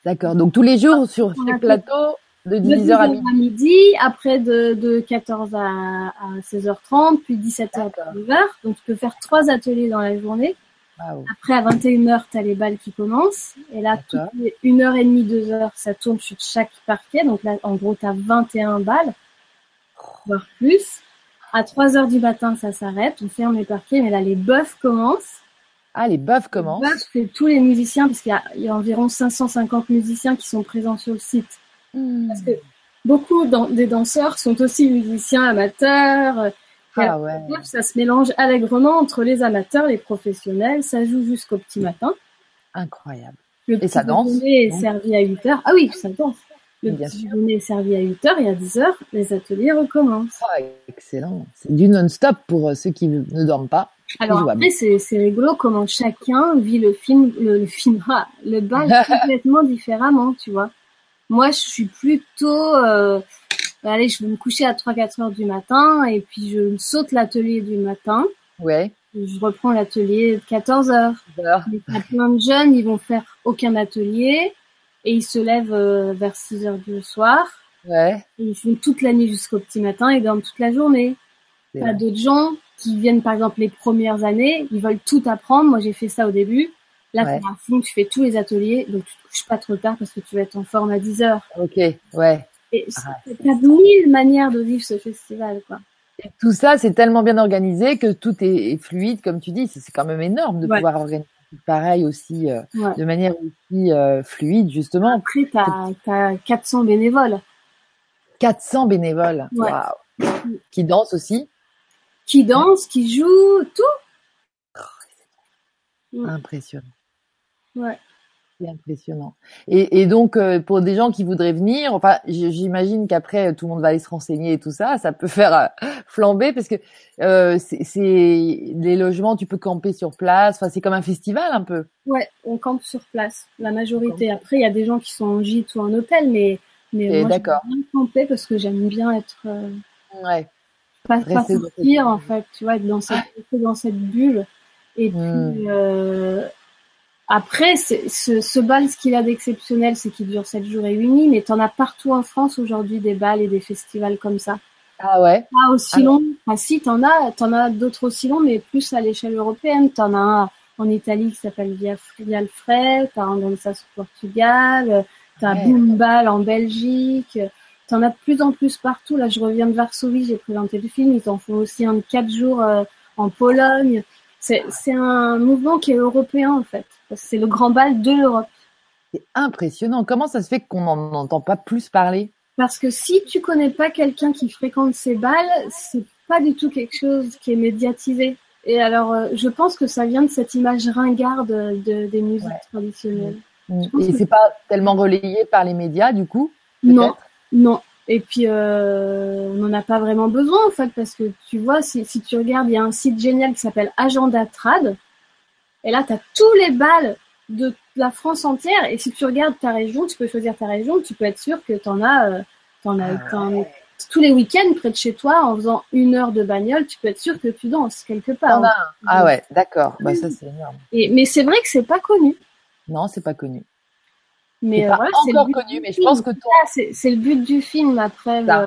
D'accord. Donc tous les jours sur fait- plateau de de 10h à midi. midi, après de, de 14 à, à 16h30, puis 17h à D'accord. 19h. Donc tu peux faire trois ateliers dans la journée. Après, à 21h, tu as les balles qui commencent. Et là, toutes les 1h30, 2h, ça tourne sur chaque parquet. Donc là, en gros, tu as 21 balles, voire plus. À 3h du matin, ça s'arrête. On ferme les parquets. Mais là, les bœufs commencent. Ah, les bœufs Les commencent. bœufs, c'est tous les musiciens, parce qu'il y a, il y a environ 550 musiciens qui sont présents sur le site. Hmm. Parce que beaucoup des danseurs sont aussi musiciens amateurs. Ah ouais. Bref, Ça se mélange allègrement entre les amateurs, les professionnels. Ça joue jusqu'au petit matin. Incroyable. Le Et ça danse, est donc servi à 8 heures. Ah oui, ça danse. Le Bien petit déjeuner est servi à 8 heures et à 10 heures, les ateliers recommencent. Ah, excellent. C'est du non-stop pour euh, ceux qui ne dorment pas. Alors jouable. après, c'est c'est rigolo comment chacun vit le film, le, le film, ah, le bal complètement différemment, tu vois. Moi, je suis plutôt, euh, allez, je vais me coucher à 3-4 heures du matin et puis je saute l'atelier du matin. Ouais. Je reprends l'atelier de 14 heures. Alors, Il y a plein de jeunes, ils vont faire aucun atelier et ils se lèvent euh, vers 6 heures du soir. ouais. Et ils font toute la nuit jusqu'au petit matin et dorment toute la journée. T'as vrai. d'autres gens qui viennent, par exemple, les premières années, ils veulent tout apprendre. Moi, j'ai fait ça au début. Là, Ouais. à fond, tu fais tous les ateliers, donc tu te couches pas trop tard parce que tu vas être en forme à 10 heures. Ok. Ouais. Et Ah, t'as mille manières de vivre ce festival, quoi. Et tout ça, c'est tellement bien organisé que tout est, fluide, comme tu dis. C'est quand même énorme de Ouais. pouvoir organiser pareil aussi, euh, Ouais. de manière aussi euh, fluide, justement. Après, t'as, t'as 400 bénévoles 400 bénévoles. Waouh. Qui dansent aussi. Qui dansent, qui jouent, tout. Impressionnant. Ouais. C'est impressionnant. Et, et donc, euh, pour des gens qui voudraient venir, enfin, j'imagine qu'après, euh, tout le monde va aller se renseigner et tout ça, ça peut faire euh, flamber parce que euh, c'est les logements, tu peux camper sur place. Enfin, c'est comme un festival un peu. Ouais, on campe sur place, la majorité. Après, il y a des gens qui sont en gîte ou en hôtel, mais, mais Et moi, j'aime bien camper parce que j'aime bien être, Ouais. Pas, pas sortir, en fait, tu vois, être dans cette, dans cette bulle. Et puis, Mm. euh, après, ce, ce bal, ce qu'il a d'exceptionnel, c'est qu'il dure 7 jours et 8 nuits, mais t'en as partout en France aujourd'hui des bals et des festivals comme ça. Ah ouais. Pas aussi Ah. long. Enfin, si, t'en as, t'en as d'autres aussi longs, mais plus à l'échelle européenne. T'en as un en Italie qui s'appelle Via Vialfred, t'as un dans au Portugal, t'as Ouais. Boombal en Belgique. T'en as de plus en plus partout. Là, je reviens de Varsovie, j'ai présenté le film. Ils en font aussi un de quatre jours euh, en Pologne. C'est, un mouvement qui est européen, en fait. C'est le grand bal de l'Europe. C'est impressionnant. Comment ça se fait qu'on n'en entend pas plus parler? Parce que si tu connais pas quelqu'un qui fréquente ces balles, c'est pas du tout quelque chose qui est médiatisé. Et alors, euh, je pense que ça vient de cette image ringarde de, des musiques Ouais. traditionnelles. Mm. Et que- c'est pas tellement relayé par les médias, du coup? Non, non. Et puis, euh, on n'en a pas vraiment besoin, en fait, parce que tu vois, si, si tu regardes, il y a un site génial qui s'appelle Agenda Trad. Et là, tu as tous les balles de la France entière. Et si tu regardes ta région, tu peux choisir ta région, tu peux être sûr que tu en as, euh, t'en as, Ah t'en- tous les week-ends près de chez toi, en faisant une heure de bagnole, tu peux être sûr que tu danses quelque part. As un. Ah ouais, d'accord. Bah ça c'est énorme. Et, mais c'est vrai que c'est pas connu. Non, c'est pas connu. Mais euh, pas voilà, encore connu, mais je pense que toi. Ah, c'est le but du film après. Euh,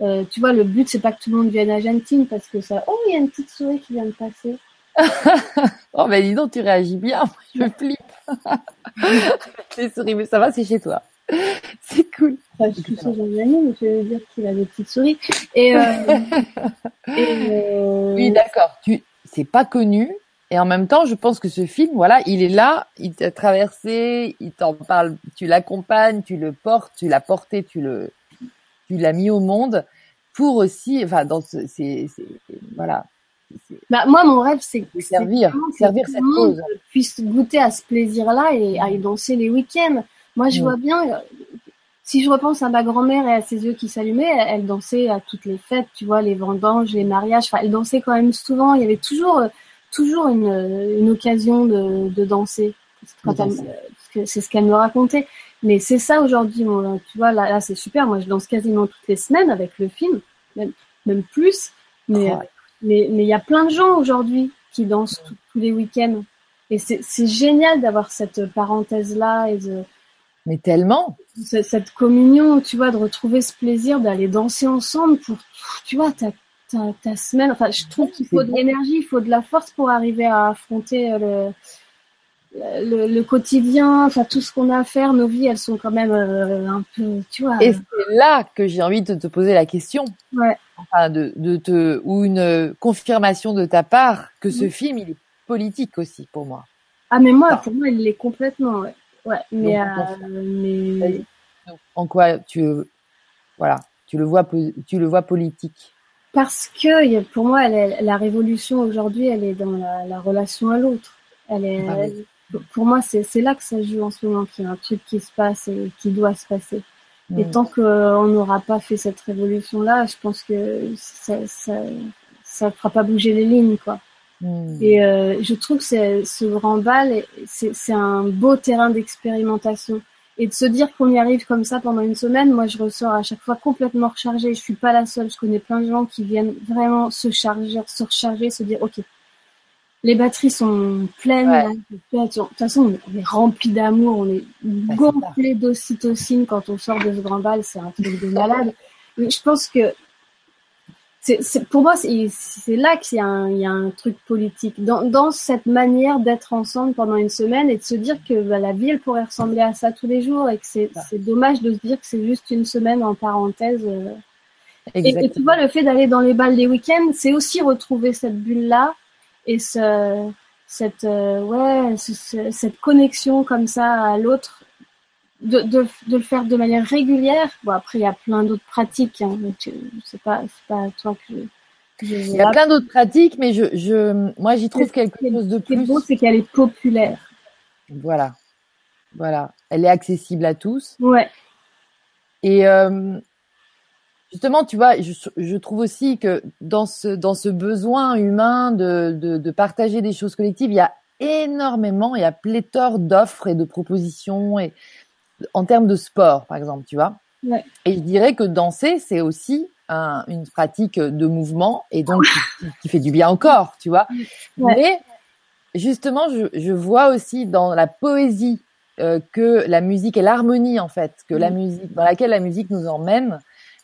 euh, tu vois, le but c'est pas que tout le monde vienne à Argentine parce que ça. Oh, il y a une petite souris qui vient de passer. Oh ben dis donc, tu réagis bien. Moi, je flippe. Les souris, mais ça va, c'est chez toi. C'est cool. Enfin, je suis chez Jean-Yanni, mais je vais dire qu'il a des petites souris. Et, euh, et, euh, Oui, d'accord. Tu, c'est pas connu. Et en même temps, je pense que ce film, voilà, il est là, il t'a traversé, il t'en parle, tu l'accompagnes, tu le portes, tu l'as porté, tu le, tu l'as mis au monde pour aussi, enfin, dans ce, c'est, c'est, voilà, bah, moi, mon rêve, c'est que servir, servir cette cause. puisse goûter à ce plaisir-là et à y danser les week-ends. Moi, je vois bien, si je repense à ma grand-mère et à ses yeux qui s'allumaient, elle, elle dansait à toutes les fêtes, tu vois, les vendanges, les mariages. Enfin, elle dansait quand même souvent. Il y avait toujours, euh, toujours une, une occasion de, de danser. C'est ce qu'elle me racontait. Mais c'est ça aujourd'hui, tu vois, là, là c'est super. Moi, je danse quasiment toutes les semaines avec le film, même, même plus. Mais il y a plein de gens aujourd'hui qui dansent tous les week-ends. Et c'est génial d'avoir cette parenthèse-là et de. Mais tellement. Cette communion, tu vois, de retrouver ce plaisir d'aller danser ensemble pour, tu vois, ta, ta, ta semaine. Enfin, je trouve qu'il faut de l'énergie, il faut de la force pour arriver à affronter le, le, le, quotidien, enfin tout ce qu'on a à faire, nos vies, elles sont quand même euh, un peu, tu vois. Et c'est là que j'ai envie de te poser la question. Ouais. Enfin, de, de te ou une confirmation de ta part que ce film il est politique aussi pour moi. Ah mais moi, pour moi, il l'est complètement. Ouais. ouais mais, euh, mais... en quoi tu voilà, tu le vois tu le vois politique? Parce que pour moi, elle la révolution aujourd'hui, elle est dans la, la relation à l'autre. Elle est, ah pour moi, c'est là que ça joue en ce moment, qu'il y a un truc qui se passe et qui doit se passer. Et mm. tant qu'on n'aura pas fait cette révolution-là, je pense que ça, ça, ça fera pas bouger les lignes, quoi. Mm. Et euh, je trouve que ce grand bal, c'est un beau terrain d'expérimentation. Et de se dire qu'on y arrive comme ça pendant une semaine, moi je ressors à chaque fois complètement rechargée. Je suis pas la seule. Je connais plein de gens qui viennent vraiment se charger, se recharger, se dire ok, les batteries sont pleines. De toute façon, on est rempli d'amour, on est gonflé d'ocytocine quand on sort de ce grand bal, c'est un truc de malade. Mais je pense que c'est, pour moi, c'est, là qu'il y a, un, il y a un truc politique. Dans, dans cette manière d'être ensemble pendant une semaine et de se dire que bah, la vie, elle pourrait ressembler à ça tous les jours et que c'est, c'est dommage de se dire que c'est juste une semaine en parenthèse. Euh. Et, et, tu vois, le fait d'aller dans les balles les week-ends, c'est aussi retrouver cette bulle-là et ce, cette, euh, ouais, cette connexion comme ça à l'autre, de, de, de, le faire de manière régulière. Bon, après, il y a plein d'autres pratiques. Hein, c'est pas, c'est pas toi que je, il y a plein d'autres pratiques, mais je, je, moi, j'y trouve quelque chose de plus. Ce qui est beau, c'est qu'elle est populaire. Voilà. Voilà. Elle est accessible à tous. Ouais. Et, euh, justement, tu vois, je, je, trouve aussi que dans ce dans ce besoin humain de, de, de partager des choses collectives, il y a énormément, il y a pléthore d'offres et de propositions et en termes de sport, par exemple, tu vois. Ouais. Et je dirais que danser, c'est aussi un, une pratique de mouvement et donc qui, qui, fait du bien au corps, tu vois. Ouais. Mais justement, je, je, vois aussi dans la poésie euh, que la musique et l'harmonie en fait, que la musique dans laquelle la musique nous emmène,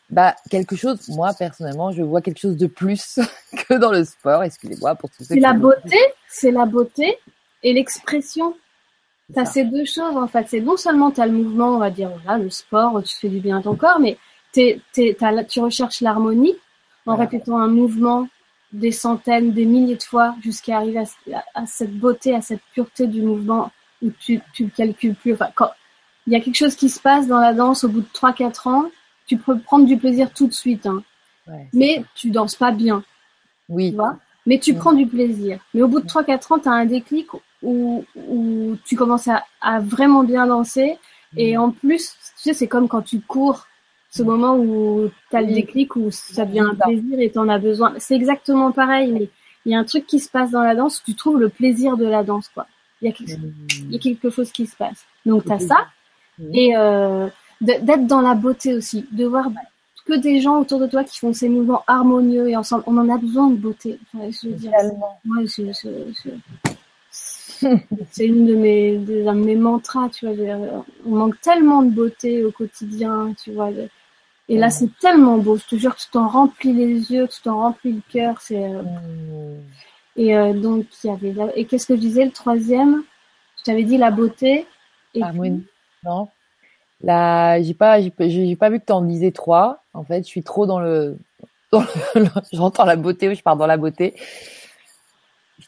bah quelque chose moi personnellement je vois quelque chose de plus que dans le sport excusez-moi pour tout ça c'est la beauté c'est la beauté et l'expression t'as ces deux choses en fait c'est non seulement t'as le mouvement on va dire voilà le sport tu fais du bien à ton corps mais t'es, t'es, t'as, tu recherches l'harmonie en voilà. répétant un mouvement des centaines des milliers de fois jusqu'à arriver à, à, cette beauté à cette pureté du mouvement où tu tu le calcules plus enfin quand il y a quelque chose qui se passe dans la danse au bout de 3-4 ans tu peux prendre du plaisir tout de suite, hein. ouais, mais ça. tu danses pas bien. Oui. Tu vois mais tu mmh. prends du plaisir. Mais au bout de 3-4 ans, tu as un déclic où, où tu commences à, à vraiment bien danser. Et en plus, tu sais, c'est comme quand tu cours, ce mmh. moment où tu as le déclic, où ça devient un plaisir et tu en as besoin. C'est exactement pareil, mais il y a un truc qui se passe dans la danse, tu trouves le plaisir de la danse, quoi. Il y a quelque, il y a quelque chose qui se passe. Donc, tu as ça. Et, euh, d'être dans la beauté aussi, de voir que des gens autour de toi qui font ces mouvements harmonieux et ensemble. On en a besoin de beauté. Enfin, je veux dire, moi, c'est une de mes, de, de mes mantras, tu vois. On manque tellement de beauté au quotidien, tu vois. Et là, c'est tellement beau. Je te jure, tu t'en remplis les yeux, tu t'en remplis le cœur. C'est euh... et euh, donc il y avait. La... Et qu'est-ce que je disais le troisième? Je t'avais dit la beauté. Et Harmonie. Puis... Non. Là, j'ai pas, j'ai pas vu que tu en disais trois. En fait, je suis trop dans le, j'entends la beauté, je pars dans la beauté.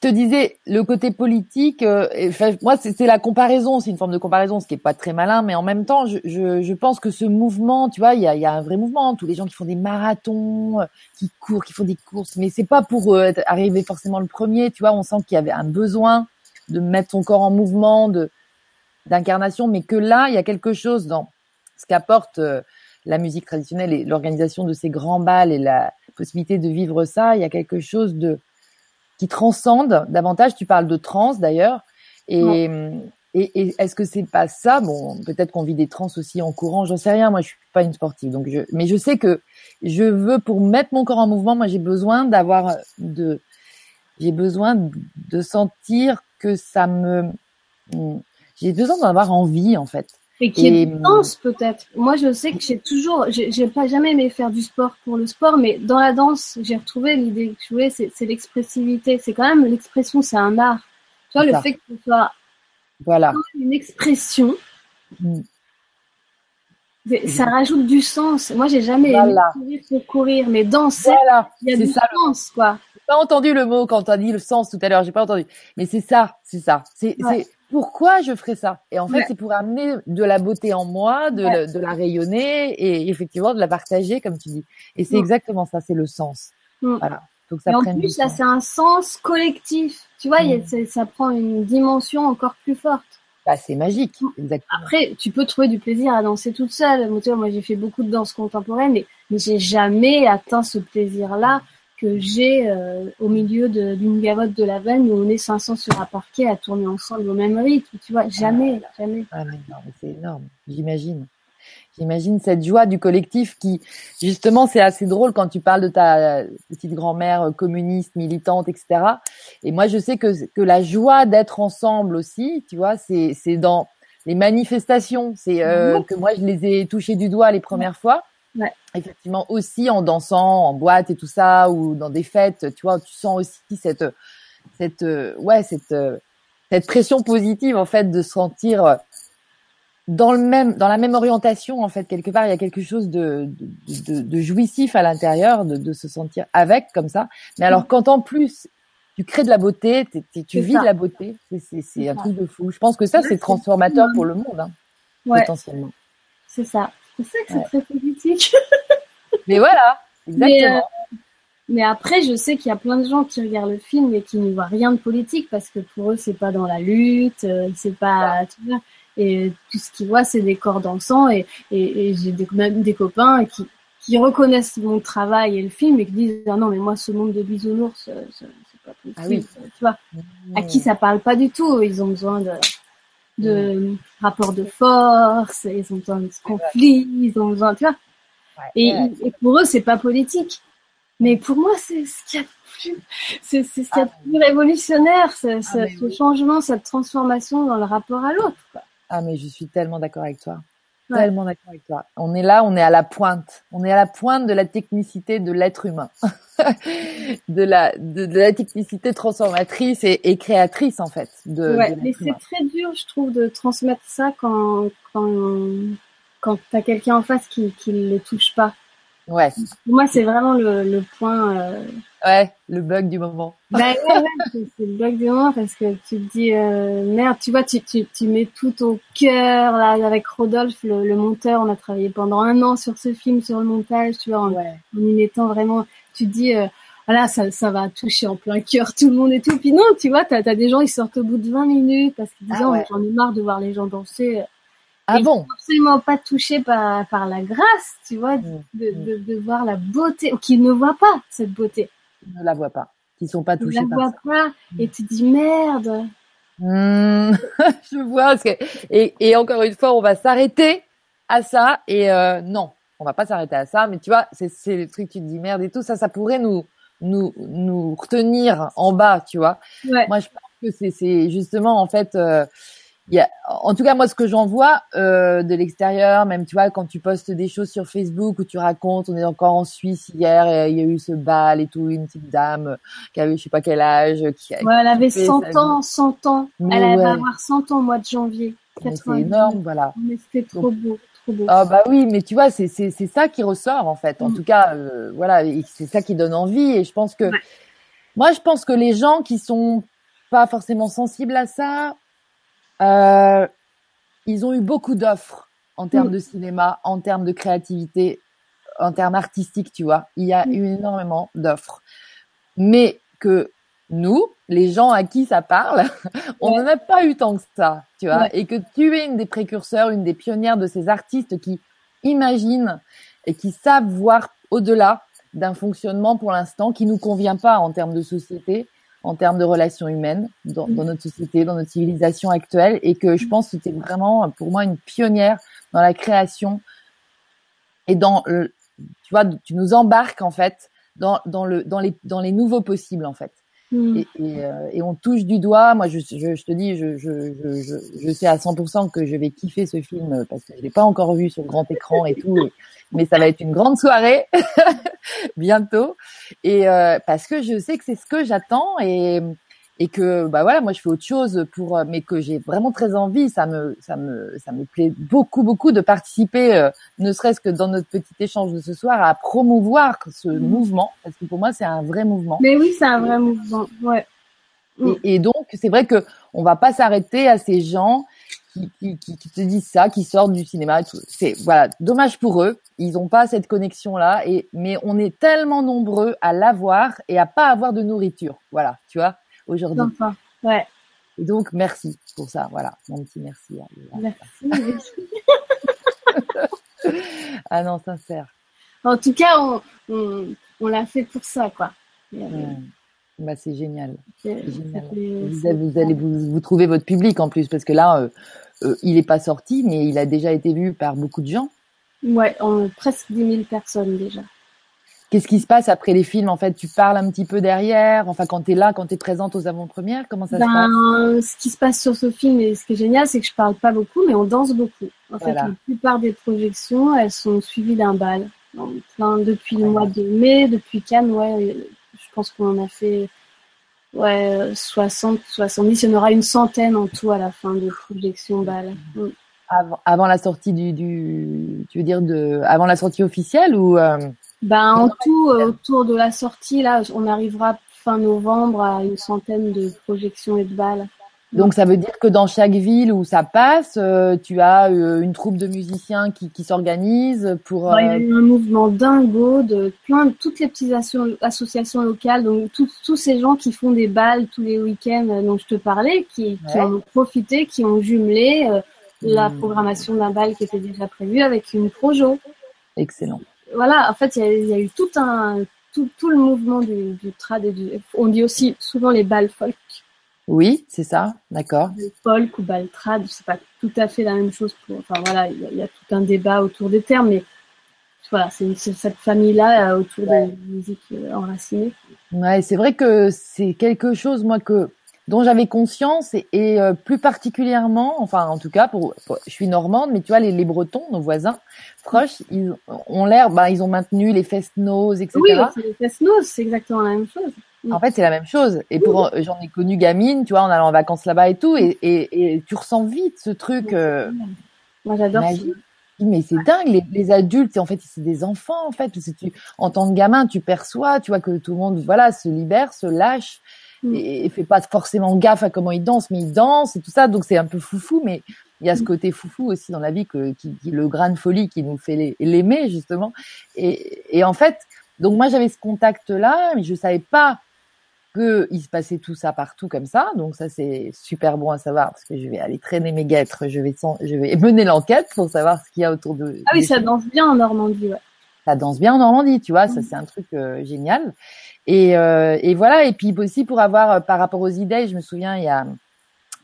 Te disais le côté politique. Euh, enfin, moi, c'est la comparaison, c'est une forme de comparaison, ce qui est pas très malin, mais en même temps, je, je, je pense que ce mouvement, tu vois, il y a, y a, un vrai mouvement. Tous les gens qui font des marathons, euh, qui courent, qui font des courses, mais c'est pas pour euh, arriver forcément le premier. Tu vois, on sent qu'il y avait un besoin de mettre son corps en mouvement, de d'incarnation, mais que là, il y a quelque chose dans ce qu'apporte euh, la musique traditionnelle et l'organisation de ces grands bals et la possibilité de vivre ça, il y a quelque chose de qui transcendent davantage. Tu parles de trans d'ailleurs, et, et, est-ce que c'est pas ça? Bon, peut-être qu'on vit des trans aussi en courant, j'en sais rien. Moi, je suis pas une sportive, donc je, mais je sais que je veux pour mettre mon corps en mouvement. Moi, j'ai besoin d'avoir de, j'ai besoin de sentir que ça me, j'ai besoin d'en avoir envie en fait. Et qui est danse peut-être. Moi, je sais que j'ai toujours, j'ai pas jamais aimé faire du sport pour le sport, mais dans la danse, j'ai retrouvé l'idée que je voulais, c'est l'expressivité. C'est quand même l'expression, c'est un art. Tu vois, le fait que ce soit voilà. une expression, mm. ça rajoute du sens. Moi, j'ai jamais aimé courir pour courir, mais danser, il y a du sens, quoi. J'ai pas entendu le mot quand tu as dit le sens tout à l'heure, j'ai pas entendu. Mais c'est ça, c'est ça. C'est pourquoi je ferais ça? Et en fait, c'est pour amener de la beauté en moi, de, de, la rayonner et effectivement de la partager, comme tu dis. Et c'est exactement ça, c'est le sens. Voilà. Donc ça et en plus, là, c'est un sens collectif. Tu vois, ça prend une dimension encore plus forte. Bah, c'est magique, exactement. Après, tu peux trouver du plaisir à danser toute seule. Moi, j'ai fait beaucoup de danse contemporaine, mais, mais j'ai jamais atteint ce plaisir-là que j'ai euh, au milieu d'une gavotte de la veine où on est 500 sur un parquet à tourner ensemble au même rythme. Tu vois, jamais, ah, jamais. Ah c'est énorme, j'imagine. J'imagine cette joie du collectif qui, justement, c'est assez drôle quand tu parles de ta petite grand-mère communiste, militante, etc. Et moi, je sais que, que la joie d'être ensemble aussi, tu vois, c'est, c'est dans les manifestations. C'est euh, que moi, je les ai touchées du doigt les premières fois. Ouais. Effectivement, aussi en dansant, en boîte et tout ça, ou dans des fêtes, tu vois, tu sens aussi cette, cette, ouais, cette, cette pression positive en fait de se sentir dans le même, dans la même orientation en fait quelque part. Il y a quelque chose de, de, de, jouissif à l'intérieur, de, de, se sentir avec comme ça. Mais alors quand en plus tu crées de la beauté, tu vis de la beauté, c'est un truc de fou. Je pense que ça c'est transformateur pour le monde, hein, potentiellement. C'est ça. C'est ça que c'est très politique. mais voilà, exactement. Euh, mais, après, je sais qu'il y a plein de gens qui regardent le film et qui ne voient rien de politique parce que pour eux, c'est pas dans la lutte, euh, c'est pas, et tout ce qu'ils voient, c'est des corps dansants et, et, j'ai des, même des copains qui, qui reconnaissent mon travail et le film et qui disent ah non mais moi ce monde de bisounours euh, c'est pas possible ah oui. tu vois à qui ça parle pas du tout ils ont besoin de de rapport de force, ils ont besoin de conflit, ils ont besoin, tu vois. et, et, pour eux, c'est pas politique. Mais pour moi, c'est ce qui a plus, c'est ce qui a plus révolutionnaire, ce, ah, ce, changement, cette transformation dans le rapport à l'autre. Ah, mais je suis tellement d'accord avec toi. Tellement d'accord avec toi. On est là, on est à la pointe. On est à la pointe de la technicité de l'être humain, de la de, la technicité transformatrice et, et, créatrice en fait. De, ouais, mais c'est très dur, je trouve, de transmettre ça quand quand quand t'as quelqu'un en face qui qui le touche pas. Ouais. Pour moi, c'est vraiment le, le point. Euh... Ouais, le bug du moment. Bah ouais, ouais c'est le bug du moment parce que tu te dis euh, merde, tu vois, tu, tu, tu mets tout au cœur là avec Rodolphe, le, le, monteur. On a travaillé pendant un an sur ce film, sur le montage, tu vois, en, ouais. en y mettant vraiment. Tu te dis euh, voilà, ça, ça va toucher en plein cœur tout le monde et tout. Puis non, tu vois, t'as as des gens ils sortent au bout de 20 minutes parce qu'ils disent ah ouais. j'en ai marre de voir les gens danser. Ah bon Absolument pas touché par, par la grâce, tu vois, mmh. de, de, de, voir la beauté, ou qui ne voient pas cette beauté. Ils ne la voient pas, qui sont pas touchés Ils ne la voient pas, et tu dis merde. Mmh. je vois, que... et, et encore une fois, on va s'arrêter à ça, et euh, non, on va pas s'arrêter à ça, mais tu vois, c'est le truc, tu te dis merde et tout, ça, ça pourrait nous, nous, nous retenir en bas, tu vois. Ouais. Moi, je pense que c'est justement, en fait, euh, y a, en tout cas moi ce que j'en vois euh, de l'extérieur, même tu vois quand tu postes des choses sur Facebook où tu racontes, on est encore en Suisse hier, et il y a eu ce bal et tout, une petite dame qui avait je sais pas quel âge, qui, ouais, elle avait 100 ans, 100 ans, elle ouais. va avoir 100 ans au mois de janvier. C'est énorme, voilà. Mais c'était trop beau. Trop beau. Ah bah oui, mais tu vois, c'est c'est c'est ça qui ressort en fait. En mm. tout cas, euh, voilà, c'est ça qui donne envie. Et je pense que, ouais. moi, je pense que les gens qui sont pas forcément sensibles à ça, euh, ils ont eu beaucoup d'offres en termes mmh. de cinéma, en termes de créativité, en termes artistiques, tu vois. Il y a mmh. eu énormément d'offres. Mais que nous, les gens à qui ça parle, on n'en a pas eu tant que ça, tu vois. Ouais. Et que tu es une des précurseurs, une des pionnières de ces artistes qui imaginent et qui savent voir au-delà d'un fonctionnement pour l'instant qui nous convient pas en termes de société, en termes de relations humaines dans, dans, notre société, dans notre civilisation actuelle, et que je pense que c'était vraiment pour moi une pionnière dans la création et dans, le, tu vois, tu nous embarques en fait dans, dans le dans les dans les nouveaux possibles en fait. Mm. Et, et, euh, et, on touche du doigt. Moi, je, je, je te dis, je, je, je, je, sais à 100% que je vais kiffer ce film parce que je l'ai pas encore vu sur grand écran et tout. Mais ça va être une grande soirée bientôt. Et euh, parce que je sais que c'est ce que j'attends et et que bah voilà moi je fais autre chose pour mais que j'ai vraiment très envie. Ça me ça me ça me plaît beaucoup beaucoup de participer euh, ne serait-ce que dans notre petit échange de ce soir à promouvoir ce mmh. mouvement. Parce que pour moi c'est un vrai mouvement. Mais oui c'est un vrai mouvement. Ouais. Et, et donc c'est vrai que on va pas s'arrêter à ces gens qui, qui, qui, qui, te disent ça, qui sortent du cinéma. C'est voilà, dommage pour eux. Ils n'ont pas cette connexion là. Et mais on est tellement nombreux à l'avoir et à pas avoir de nourriture. Voilà, tu vois aujourd'hui. Ouais. Et donc, merci pour ça. Voilà, mon petit merci. Merci. ah non, sincère. En tout cas, on, on, l'a fait pour ça, quoi. Bah, c'est génial. génial. vous, allez vous, vous, trouver votre public en plus, parce que là, euh, euh, il n'est pas sorti, mais il a déjà été vu par beaucoup de gens. Ouais, en, presque 10 000 personnes déjà. Qu'est-ce qui se passe après les films En fait, tu parles un petit peu derrière. Enfin, quand tu es là, quand tu es présente aux avant-premières, comment ça se ben, passe? Ce qui se passe sur ce film et ce qui est génial, c'est que je parle pas beaucoup, mais on danse beaucoup. En fait, la plupart des projections, elles sont suivies d'un bal. Plein, depuis le mois de mai, depuis Cannes, ouais, pense qu'on en a fait ouais, 60, 70. Il y en aura une centaine en tout à la fin de projections bal. Mm. Avant, avant, la sortie du, du, tu veux dire de, avant la sortie officielle ou euh, ben, en tout, euh, autour de la sortie, là, on arrivera fin novembre à une centaine de projections et de balles. Donc ça veut dire que dans chaque ville où ça passe, euh, tu as euh, une troupe de musiciens qui, qui s'organisent pour. Il y a eu un mouvement dingo de plein de toutes les petites associations locales, donc tous ces gens qui font des balles tous les week-ends dont je te parlais, qui, qui en ont profité, qui ont jumelé la hmm. programmation d'un bal qui était déjà prévue avec une projo. Excellent voilà, en fait, il y, a eu tout un tout, tout le mouvement du, du trad et du. On dit aussi souvent les balles folk. Oui, c'est ça, d'accord. Folk ou bal trad, c'est pas tout à fait la même chose. Pour, enfin voilà, il y, a tout un débat autour des termes, mais voilà, c'est cette famille-là euh, autour de la musique euh, enracinée. Ouais, c'est vrai que c'est quelque chose, moi, que dont j'avais conscience et, et euh, plus particulièrement, enfin en tout cas, pour, je suis normande, mais tu vois les, les Bretons, nos voisins proches, ils ont l'air, bah ils ont maintenu les fest-noz, etc. Oui, les fest-noz, c'est exactement la même chose. En fait, c'est la même chose. Et pour j'en ai connu gamine, tu vois, en allant en vacances là-bas et tout, et, et, et, tu ressens vite ce truc. Euh, Moi, j'adore. Mais c'est dingue, les, les adultes, en fait, c'est des enfants, en fait. Tu, en tant que gamin, tu perçois, tu vois, que tout le monde, voilà, se libère, se lâche. Mm. et, fait pas forcément gaffe à comment il danse, mais il danse et tout ça. Donc c'est un peu foufou, mais il y a ce mm. côté foufou aussi dans la vie que, qui, le grain de folie qui nous fait l'aimer justement. Et, et en fait, donc moi j'avais ce contact là, mais je savais pas que il se passait tout ça partout comme ça. Donc ça c'est super bon à savoir parce que je vais aller traîner mes guêtres, je vais je vais mener l'enquête pour savoir ce qu'il y a autour de. Ah oui, ça danse bien en Normandie. Ouais. Ça danse bien en Normandie, tu vois, ça mm. c'est un truc euh, génial. Et, euh, et, voilà. Et puis aussi pour avoir, euh, par rapport aux idées, je me souviens, il y a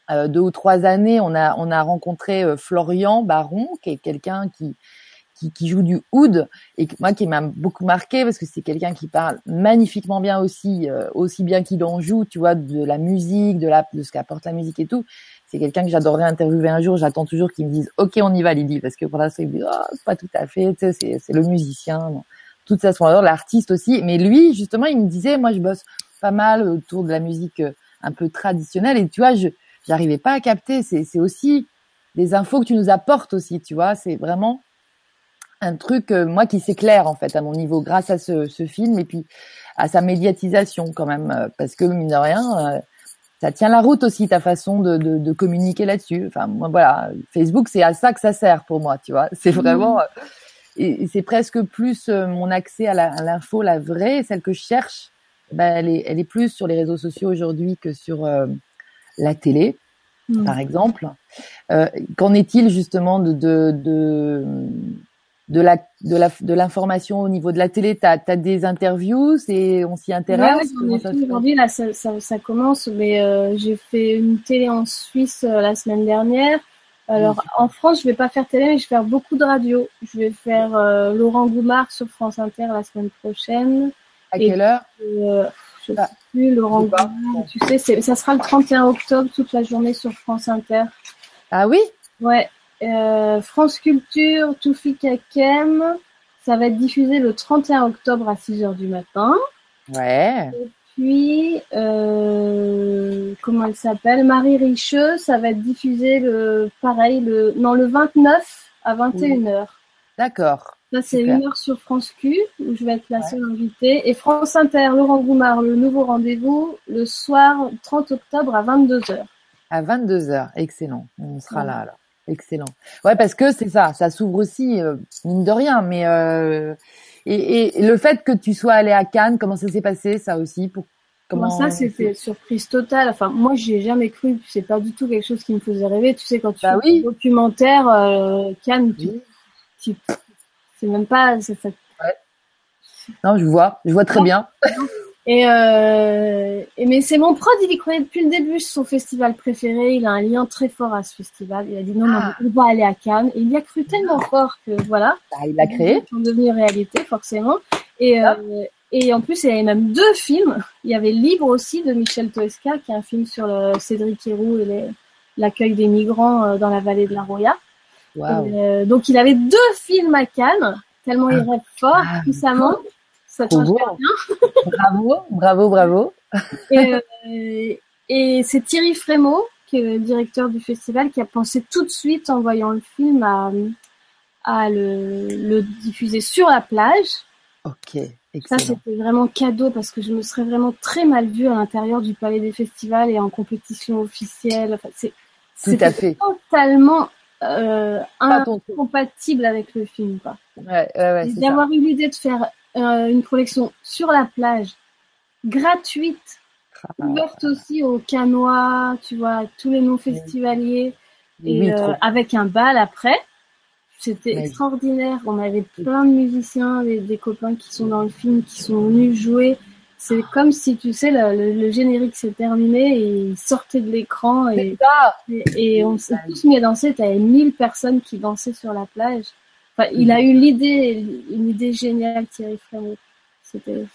euh, deux ou trois années, on a, on a rencontré Florian Baron, qui est quelqu'un qui, qui, qui, joue du oud et moi qui m'a beaucoup marqué parce que c'est quelqu'un qui parle magnifiquement bien aussi, aussi bien qu'il en joue, tu vois, de la musique, de la, de ce qu'apporte la musique et tout. C'est quelqu'un que j'adorerais interviewer un jour. J'attends toujours qu'il me dise, OK, on y va, Lydie, parce que pour l'instant, il me dit, oh, pas tout à fait, tu sais, c'est le musicien. Non toute sa splendeur, l'artiste aussi. Mais lui, justement, il me disait, moi, je bosse pas mal autour de la musique euh, un peu traditionnelle. Et tu vois, je j'arrivais pas à capter. C'est c'est aussi des infos que tu nous apportes aussi, tu vois. C'est vraiment un truc euh, moi qui s'éclaire en fait à mon niveau grâce à ce, ce film et puis à sa médiatisation quand même euh, parce que mine de rien ça tient la route aussi ta façon de, de, de communiquer là-dessus. Enfin moi voilà, Facebook c'est à ça que ça sert pour moi, tu vois. C'est vraiment et, c'est presque plus euh, mon accès à l'info, la, vraie, celle que je cherche. Ben, elle, est, elle est plus sur les réseaux sociaux aujourd'hui que sur euh, la télé, mmh. par exemple. Euh, Qu'en est-il justement de, de, de, de la de la de l'information au niveau de la télé T'as as des interviews C'est on s'y intéresse Aujourd'hui là, ça, ça, ça, commence, mais euh, j'ai fait une télé en Suisse euh, la semaine dernière. Alors en France, je vais pas faire télé, mais je vais faire beaucoup de radio. Je vais faire euh, Laurent Goumard sur France Inter la semaine prochaine. À quelle heure Je ah. sais plus. Laurent Goumard, tu sais, ça sera le 31 octobre toute la journée sur France Inter. Ah oui? Ouais. Euh, France Culture, Toufi Kakem, ça va être diffusé le 31 octobre à 6h du matin. Ouais. Et puis, euh, comment elle s'appelle? Marie Richeux, ça va être diffusé le, pareil, le, non, le 29 à 21h. D'accord. Ça, c'est une heure sur France Q, où je vais être la seule invitée. Et France Inter, Laurent Goumard, le nouveau rendez-vous, le soir 30 octobre à 22h. À 22h, excellent. On sera là alors. Excellent. Ouais, parce que c'est ça, ça s'ouvre aussi, euh, mine de rien. Mais euh, et, et, le fait que tu sois allé à Cannes, comment ça s'est passé, ça aussi pour Comment ça, c'était surprise totale. Enfin, moi, j'ai jamais cru. C'est pas du tout quelque chose qui me faisait rêver. Tu sais, quand tu bah fais un documentaire euh, Cannes, tu, c'est même pas. Ça, ouais. Non, je vois, je vois très bien. Et, euh, et, mais c'est mon prod, il y croyait depuis le début, c'est son festival préféré, il a un lien très fort à ce festival. Il a dit non, non, ah. on va aller à Cannes. Et il y a cru tellement fort que voilà. Bah, il l'a créé. Ils devenu réalité, forcément. Et, euh, et en plus, il y avait même deux films. Il y avait Libre aussi de Michel Toesca, qui est un film sur le Cédric Héroux et l'accueil des migrants euh, dans la vallée de la Roya. Wow. Euh, donc il avait deux films à Cannes, tellement il rêve fort, ah, puissamment. Ça bravo. bravo, bravo, bravo. Et, euh, et c'est Thierry Frémaux, qui est le directeur du festival, qui a pensé tout de suite en voyant le film à, à le, le diffuser sur la plage. Ok. Excellent. Ça, c'était vraiment cadeau parce que je me serais vraiment très mal vue à l'intérieur du palais des festivals et en compétition officielle. Enfin, c'est tout à fait totalement euh, incompatible avec le film. Quoi. Ouais, ouais, ouais, D'avoir eu l'idée de faire une collection sur la plage, gratuite, ah. ouverte aussi aux canois, tu vois, tous les non-festivaliers, et euh, avec un bal après. C'était extraordinaire. On avait plein de musiciens, des, des, copains qui sont dans le film, qui sont venus jouer. C'est comme si, tu sais, le, le, générique s'est terminé et ils sortaient de l'écran et, et, et, on s'est tous mis à danser. T'avais mille personnes qui dansaient sur la plage il a eu l'idée, une idée géniale, Thierry Frémaux. C'était,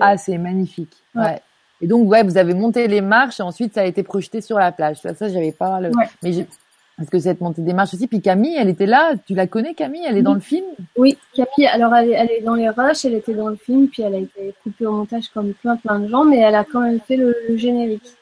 ah, c'est magnifique. Ouais. Et donc, ouais, vous avez monté les marches et ensuite ça a été projeté sur la plage. Ça, ça j'avais pas le. Mais parce que cette montée des marches aussi. Puis Camille, elle était là. Tu la connais, Camille? Elle est dans le film? Oui, Camille. Alors, elle, elle, est dans les rushs. Elle était dans le film. Puis elle a été coupée au montage comme plein, plein de gens. Mais elle a quand même fait le, générique.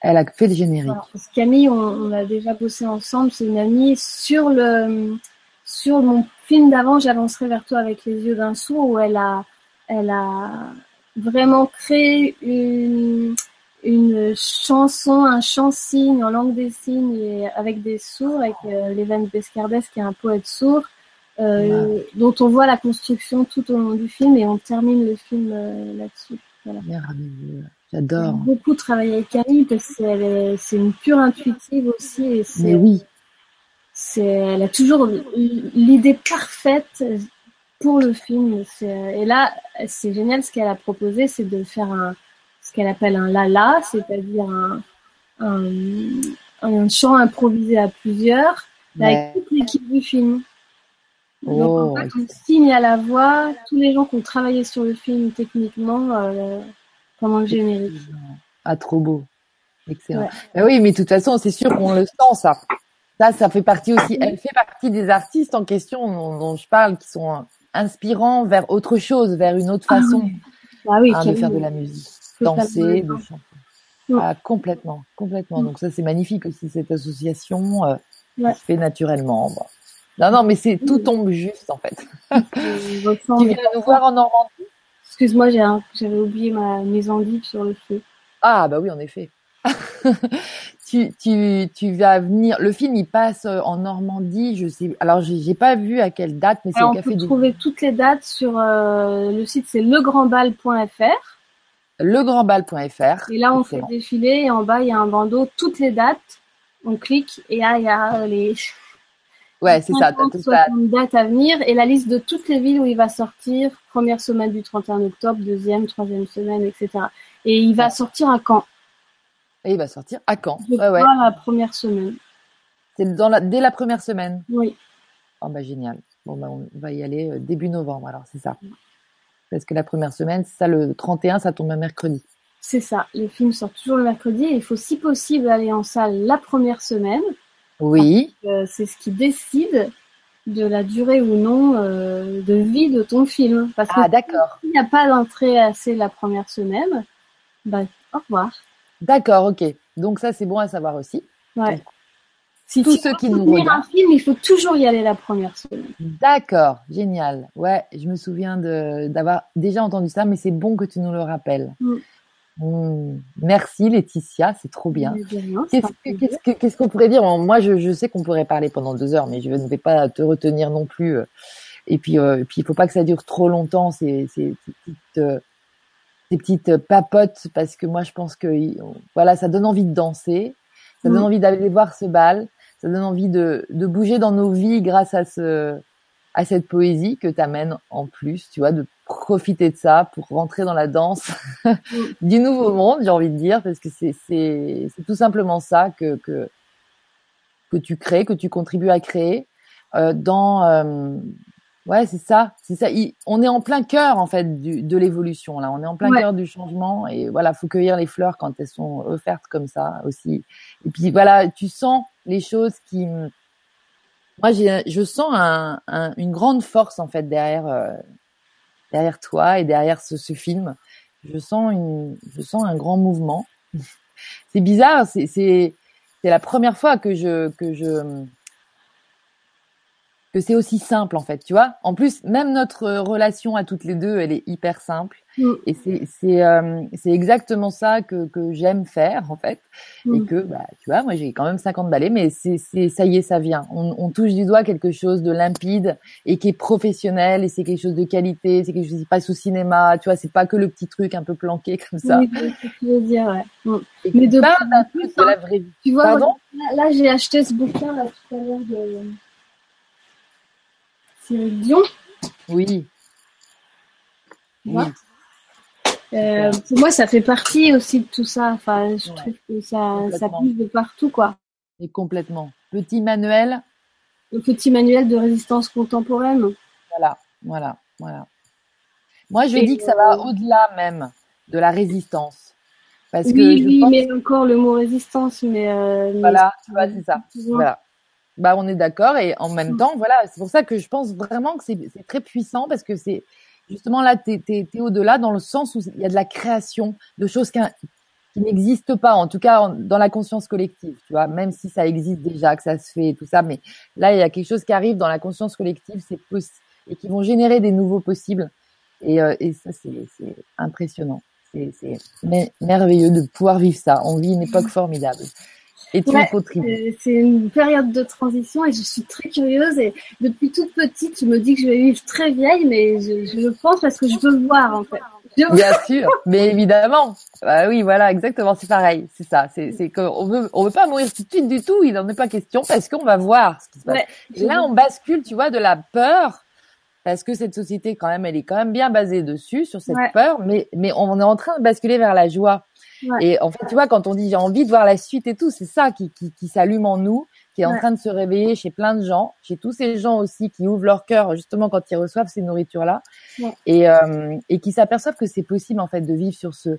Elle a fait le générique. Camille, on, on, a déjà bossé ensemble. C'est une amie sur le sur mon film d'avant, j'avancerai vers toi avec les yeux d'un sourd, où elle a, elle a vraiment créé une, une chanson, un chant-signe en langue des signes et avec des sourds, avec euh, Leven Bescardès qui est un poète sourd, euh, dont on voit la construction tout au long du film et on termine le film euh, là-dessus. Voilà. J'adore. beaucoup travaillé avec Camille parce que c'est une pure intuitive aussi. Et Mais oui c'est, elle a toujours l'idée parfaite pour le film. Et là, c'est génial ce qu'elle a proposé, c'est de faire un, ce qu'elle appelle un lala, c'est-à-dire un, un, chant improvisé à plusieurs, avec toute l'équipe du film. Donc en oh, fait, on signe à la voix tous les gens qui ont travaillé sur le film techniquement euh, pendant le générique. Ah, trop beau. Excellent. Ben oui, mais de toute façon, c'est sûr qu'on le sent, ça. Ça, ça fait partie aussi. Elle fait partie des artistes en question dont, je parle, qui sont inspirants vers autre chose, vers une autre ah façon ah oui, hein, de faire de la musique, danser, de chanter. Ah, complètement, complètement. Donc ça, c'est magnifique aussi cette association euh, qui se fait naturellement. Non, non, mais c'est tout tombe juste en fait. tu viens nous voir en Normandie? Excuse-moi, j'avais oublié ma, mes endives sur le feu. Ah bah oui, en effet. tu, tu, tu vas venir. Le film, il passe euh, en Normandie. Je sais. Alors, j'ai pas vu à quelle date, mais c'est au café. On peut trouver toutes les dates sur euh, le site, c'est legrandbal.fr. Legrandbal.fr. Et là, on fait défiler et en bas, il y a un bandeau, toutes les dates. On clique et là, il y a les. Ouais, c'est ça. 50, 60 dates à venir et la liste de toutes les villes où il va sortir, première semaine du 31 octobre, deuxième, troisième semaine, etc. Et il va sortir à Caen. Et il va sortir à Caen. Je ouais, ouais. crois la première semaine. C'est dans la, dès la première semaine. Oui. Oh bah génial. Bon bah on va y aller euh, début novembre alors c'est ça. Parce que la première semaine, ça le 31, ça tombe un mercredi. C'est ça. Le film sort toujours le mercredi et il faut si possible aller en salle la première semaine. Oui. Euh, c'est ce qui décide de la durée ou non euh, de vie de ton film. Parce que Ah d'accord. s'il n'y a pas d'entrée assez la première semaine, bah au revoir. D'accord, ok. Donc ça c'est bon à savoir aussi. Ouais. Si Tous ceux qui nous regardent. un film, il faut toujours y aller la première semaine. D'accord, génial. Ouais, je me souviens de d'avoir déjà entendu ça, mais c'est bon que tu nous le rappelles. Mm. Mm. Merci Laetitia, c'est trop bien. Qu'est-ce qu'on pourrait dire? Moi, je, je sais qu'on pourrait parler pendant deux heures, mais je ne vais pas te retenir non plus. Et puis, euh, et puis, il faut pas que ça dure trop longtemps ces, ces, ces petites, euh, ces petites papotes, parce que moi, je pense que il- voilà, ça donne envie de danser, ça donne Mm. envie d'aller voir ce bal, ça donne envie de, de bouger dans nos vies grâce à ce, à cette poésie que t'amènes en plus, tu vois, de profiter de ça pour rentrer dans la danse du nouveau monde, j'ai envie de dire, parce que c'est c'est c'est tout simplement ça que que que tu crées, que tu contribues à créer euh, dans euh, ouais c'est ça, c'est ça. Il- on est en plein cœur en fait du, de l'évolution là, on est en plein Ouais. cœur du changement et voilà, faut cueillir les fleurs quand elles sont offertes comme ça aussi. Et puis voilà, tu sens les choses qui moi j'ai je sens un, un- une grande force en fait derrière euh, derrière toi et derrière ce, ce film. Je sens une, je sens un grand mouvement. c'est bizarre, c'est, c'est, c'est la première fois que je, que je, que c'est aussi simple en fait, tu vois. En plus, même notre relation à toutes les deux, elle est hyper simple. Mm. Et c'est, c'est, euh, c'est exactement ça que, que j'aime faire en fait. Et Mm. que, bah, tu vois, moi j'ai quand même 50 balais, mais c'est, c'est, ça y est, ça vient. On, on touche du doigt quelque chose de limpide et qui est professionnel et c'est quelque chose de qualité, c'est quelque chose qui passe au cinéma, tu vois, c'est pas que le petit truc un peu planqué comme ça. Oui, je veux dire, ouais. Mm. Et Mais de plus plus, de la vraie vie. Tu vois, Pardon? là, là, j'ai acheté ce bouquin là tout à l'heure de Cyril Dion. Oui. tu Oui. Euh, pour moi, ça fait partie aussi de tout ça. Enfin, je Ouais. trouve que ça, ça pousse de partout, quoi. Et complètement. Petit manuel, Le petit manuel de résistance contemporaine. voilà, voilà, voilà. Moi, je Et, dis que ça va au-delà même de la résistance. Parce que Oui, je oui, pense, mais encore le mot résistance, mais, euh, mais voilà, tu vois, c'est ça. Voilà. Bah, on est d'accord et en même temps, voilà, c'est pour ça que je pense vraiment que c'est très puissant parce que c'est justement là, t'es t'es t'es au-delà dans le sens où il y a de la création de choses qui, qui n'existent pas, en tout cas en- dans la conscience collective, tu vois, même si ça existe déjà, que ça se fait et tout ça, mais là, il y a quelque chose qui arrive dans la conscience collective, c'est et qui vont générer des nouveaux possibles et, euh, et ça, c'est c'est impressionnant. C'est c'est mer- merveilleux de pouvoir vivre ça. On vit une époque formidable. Ouais, C'est une période de transition et je suis très curieuse et depuis toute petite, je me dis que je vais vivre très vieille, mais je, je le pense parce que je veux voir en fait. Je- Bien sûr, mais évidemment. Bah oui, voilà, exactement, c'est pareil, c'est ça. C'est, c'est qu'on veut, on veut pas mourir tout de suite du tout. Il n'en est pas question parce qu'on va voir ce qui se passe. Ouais, Et là, on bascule, tu vois, de la peur parce que cette société, quand même, elle est quand même bien basée dessus sur cette Ouais. peur, mais mais on est en train de basculer vers la joie. Ouais. Et en fait, tu vois, quand on dit j'ai envie de voir la suite et tout, c'est ça qui qui, qui s'allume en nous, qui est en train de se réveiller chez plein de gens, chez tous ces gens aussi qui ouvrent leur cœur justement quand ils reçoivent ces nourritures là Ouais. et euh, et qui s'aperçoivent que c'est possible en fait de vivre sur ce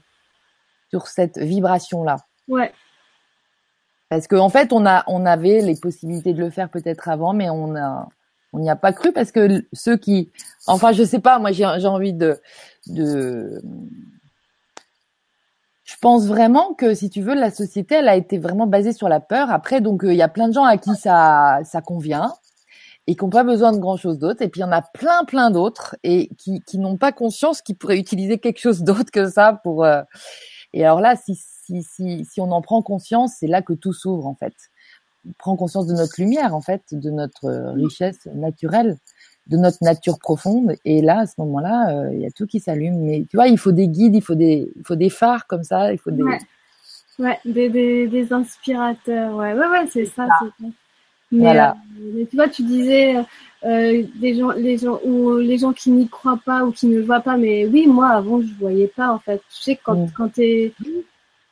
sur cette vibration là. ouais, Parce qu'en en fait, on a, on avait les possibilités de le faire peut-être avant, mais on a, on n'y a pas cru parce que ceux qui, enfin, je sais pas, moi, j'ai, j'ai envie de, de, je pense vraiment que si tu veux, la société, elle a été vraiment basée sur la peur. Après, donc, euh, il y a plein de gens à qui ça, ça convient et qui n'ont pas besoin de grand chose d'autre. Et puis, il y en a plein, plein d'autres et qui, qui n'ont pas conscience qu'ils pourraient utiliser quelque chose d'autre que ça pour, euh, et alors là, si, si, si, si on en prend conscience, c'est là que tout s'ouvre en fait. On prend conscience de notre lumière en fait, de notre euh, richesse naturelle, de notre nature profonde. Et là, à ce moment-là, euh, il y a tout qui s'allume. Mais tu vois, il faut des guides, il faut des, il faut des phares comme ça, il faut des. Ouais. ouais, des, des, des inspirateurs. Ouais, ouais, ouais, c'est ça. c'est ça. Mais, Voilà. euh, mais tu vois, tu disais euh, des gens, les gens ou les gens qui n'y croient pas ou qui ne le voient pas. Mais oui, moi avant, je voyais pas en fait. Tu sais, quand Mm. quand t'es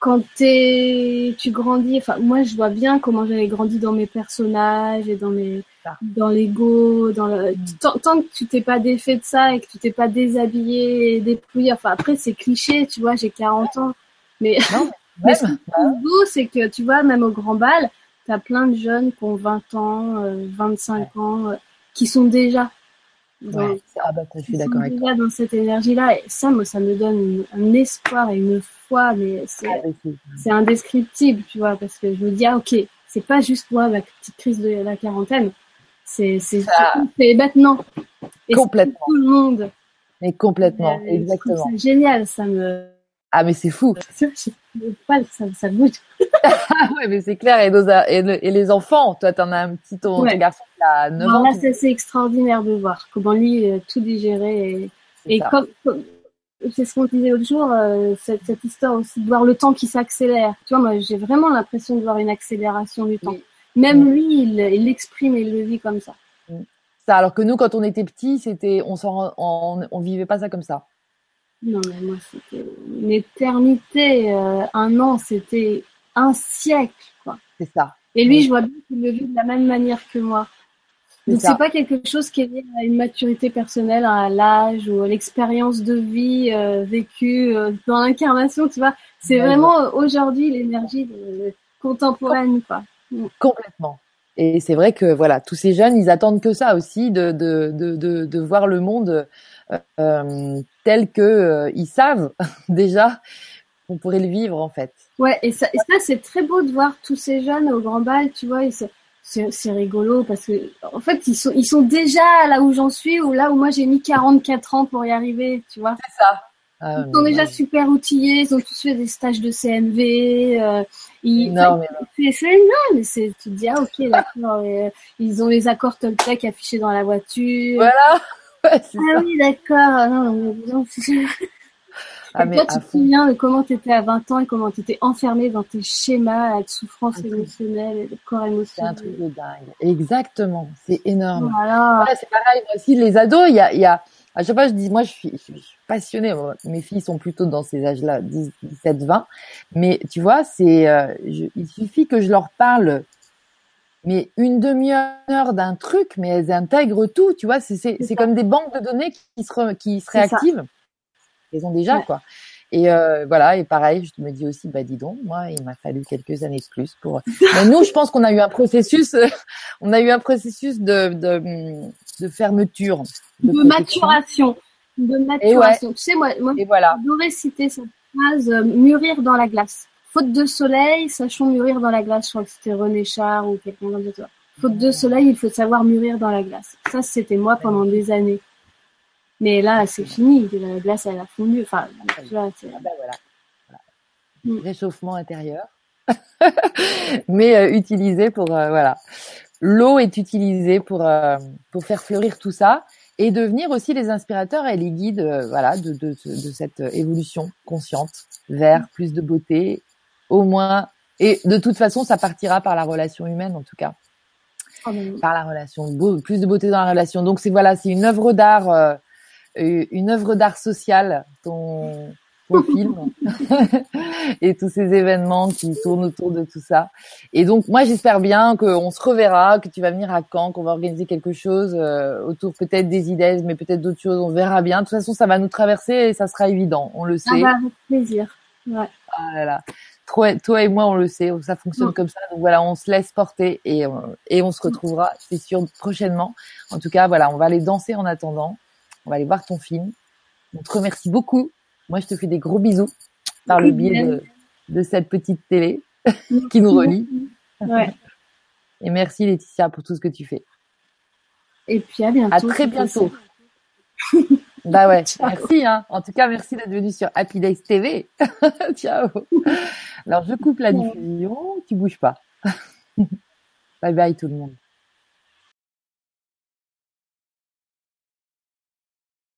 quand t'es, tu grandis, enfin moi je vois bien comment j'avais grandi dans mes personnages et dans mes, dans l'ego, dans le, Mm. tant, tant que tu t'es pas défait de ça et que tu t'es pas déshabillé et dépouillé, enfin après c'est cliché, tu vois, j'ai 40 ans, mais, Non, mais ce qui même. est beau c'est que tu vois, même au grand bal, t'as plein de jeunes qui ont 20 ans, euh, 25 ans, euh, qui sont déjà dans, Ouais. Ah bah ça, je suis d'accord avec toi. dans cette énergie-là et ça, moi, ça me donne un espoir et une foi, mais c'est Ah, c'est- c'est indescriptible, tu vois, parce que je me dis, ah, ok, c'est pas juste moi, ma petite crise de la quarantaine, c'est c'est Ça- c'est maintenant. Et c'est Complètement. tout le monde. Mais complètement, Euh, exactement. ça génial, ça me. Ah mais c'est fou. Poil, ça, ça bouge. Ouais, mais c'est clair. Et, nos, a- et, le- et les enfants, toi, t'en as un petit, ton, Ouais. ton garçon qui a 9 Alors ans. là, tu- c'est extraordinaire de voir comment lui euh, tout digérer et, comme, c'est ce qu'on disait l'autre jour, euh, cette, cette histoire aussi de voir le temps qui s'accélère. Tu vois, moi, j'ai vraiment l'impression de voir une accélération du temps. Oui. Même lui, il il l'exprime et il le vit comme ça. Ça, alors que nous, quand on était petits, c'était, on s'en, rend- on, on vivait pas ça comme ça. Non, mais moi, c'était une éternité. euh, un an, c'était un siècle, quoi. C'est ça. Et lui, je vois bien qu'il le vit de la même manière que moi. Donc, c'est pas quelque chose qui est lié à une maturité personnelle, à l'âge ou à l'expérience de vie euh, vécue euh, dans l'incarnation, tu vois. C'est Ouais, vraiment aujourd'hui l'énergie contemporaine, quoi. Complètement. Et c'est vrai que voilà, tous ces jeunes, ils attendent que ça aussi, de de de de, de voir le monde euh, euh, tel que euh, ils savent déjà qu'on pourrait le vivre en fait. Ouais, et ça, et ça c'est très beau de voir tous ces jeunes au grand bal, tu vois, c'est- c'est c'est rigolo parce que en fait ils sont ils sont déjà là où j'en suis ou là où moi j'ai mis 44 ans pour y arriver, tu vois. C'est ça. Ah, Ils sont déjà ouais. super outillés, ils ont tous fait des stages de CNV, euh, ils, Non, mais non. c'est c'est énorme, mais c'est tu te dis ah ok d'accord, euh, ils ont les accords Toltec affichés dans la voiture. Voilà. Ouais, Ah ça. oui d'accord, ah non, non, non, Ah, mais toi, tu te souviens de comment tu étais à 20 ans et comment tu étais enfermé dans tes schémas de souffrance émotionnelle et de corps C'est un truc émotionnel. de dingue. Exactement. C'est énorme. Voilà. C'est pareil. Moi aussi, les ados, il y a, y a, à chaque fois, je dis, moi, je suis, je suis passionnée. Mes filles sont plutôt dans ces âges-là, 10, 17, 20. Mais tu vois, c'est, euh, il suffit que je leur parle, mais une demi-heure d'un truc, mais elles intègrent tout. Tu vois, c'est, comme des banques de données qui se, re- qui se réactivent. Elles ont déjà, Ouais. quoi. Et euh, voilà, et pareil, je me dis aussi, bah dis donc, moi, il m'a fallu quelques années de plus pour. Mais nous, je pense qu'on a eu un processus, on a eu un processus de de, de fermeture, de, maturation. De maturation. Tu sais, moi, moi Et voilà. j'adorais citer cette phrase euh, mûrir dans la glace. Faute de soleil, sachons mûrir dans la glace. Je crois que c'était René Char ou quelqu'un comme ça. Faute de soleil, il faut savoir mûrir dans la glace. Ça, c'était moi pendant des années. Mais là, c'est fini. La glace, elle a fondu. Enfin, c'est- Ah bah voilà. Voilà. Mm. Réchauffement intérieur, mais euh, utilisé pour euh, voilà. L'eau est utilisée pour euh, pour faire fleurir tout ça et devenir aussi les inspirateurs et les guides euh, voilà de, de de cette euh, évolution consciente vers plus de beauté, au moins. Et de toute façon, ça partira par la relation humaine en tout cas. Oh, par la relation, beau, plus de beauté dans la relation. Donc c'est voilà, c'est une œuvre d'art, euh, une œuvre d'art sociale, ton, ton film et tous ces événements qui tournent autour de tout ça. Et donc moi j'espère bien qu'on se reverra, que tu vas venir à Caen, qu'on va organiser quelque chose euh, autour peut-être des idées, mais peut-être d'autres choses. On verra bien. De toute façon, ça va nous traverser et ça sera évident. On le Ah sait. bah, avec plaisir. Ouais. Ah là là. Toi, toi et moi, on le sait, ça fonctionne Mm. comme ça. Donc voilà, on se laisse porter et, euh, et on se retrouvera, c'est sûr, prochainement. En tout cas, voilà, on va aller danser en attendant. On va aller voir ton film. On te remercie beaucoup. Moi, je te fais des gros bisous par le biais de, de cette petite télé qui nous relie. Ouais. Et merci Laetitia pour tout ce que tu fais. Et puis à bientôt. À très bientôt. Bah ouais, merci. Hein. En tout cas, merci d'être venu sur Happy Days TV. Ciao. Alors, je coupe la diffusion. Tu bouges pas. bye bye tout le monde.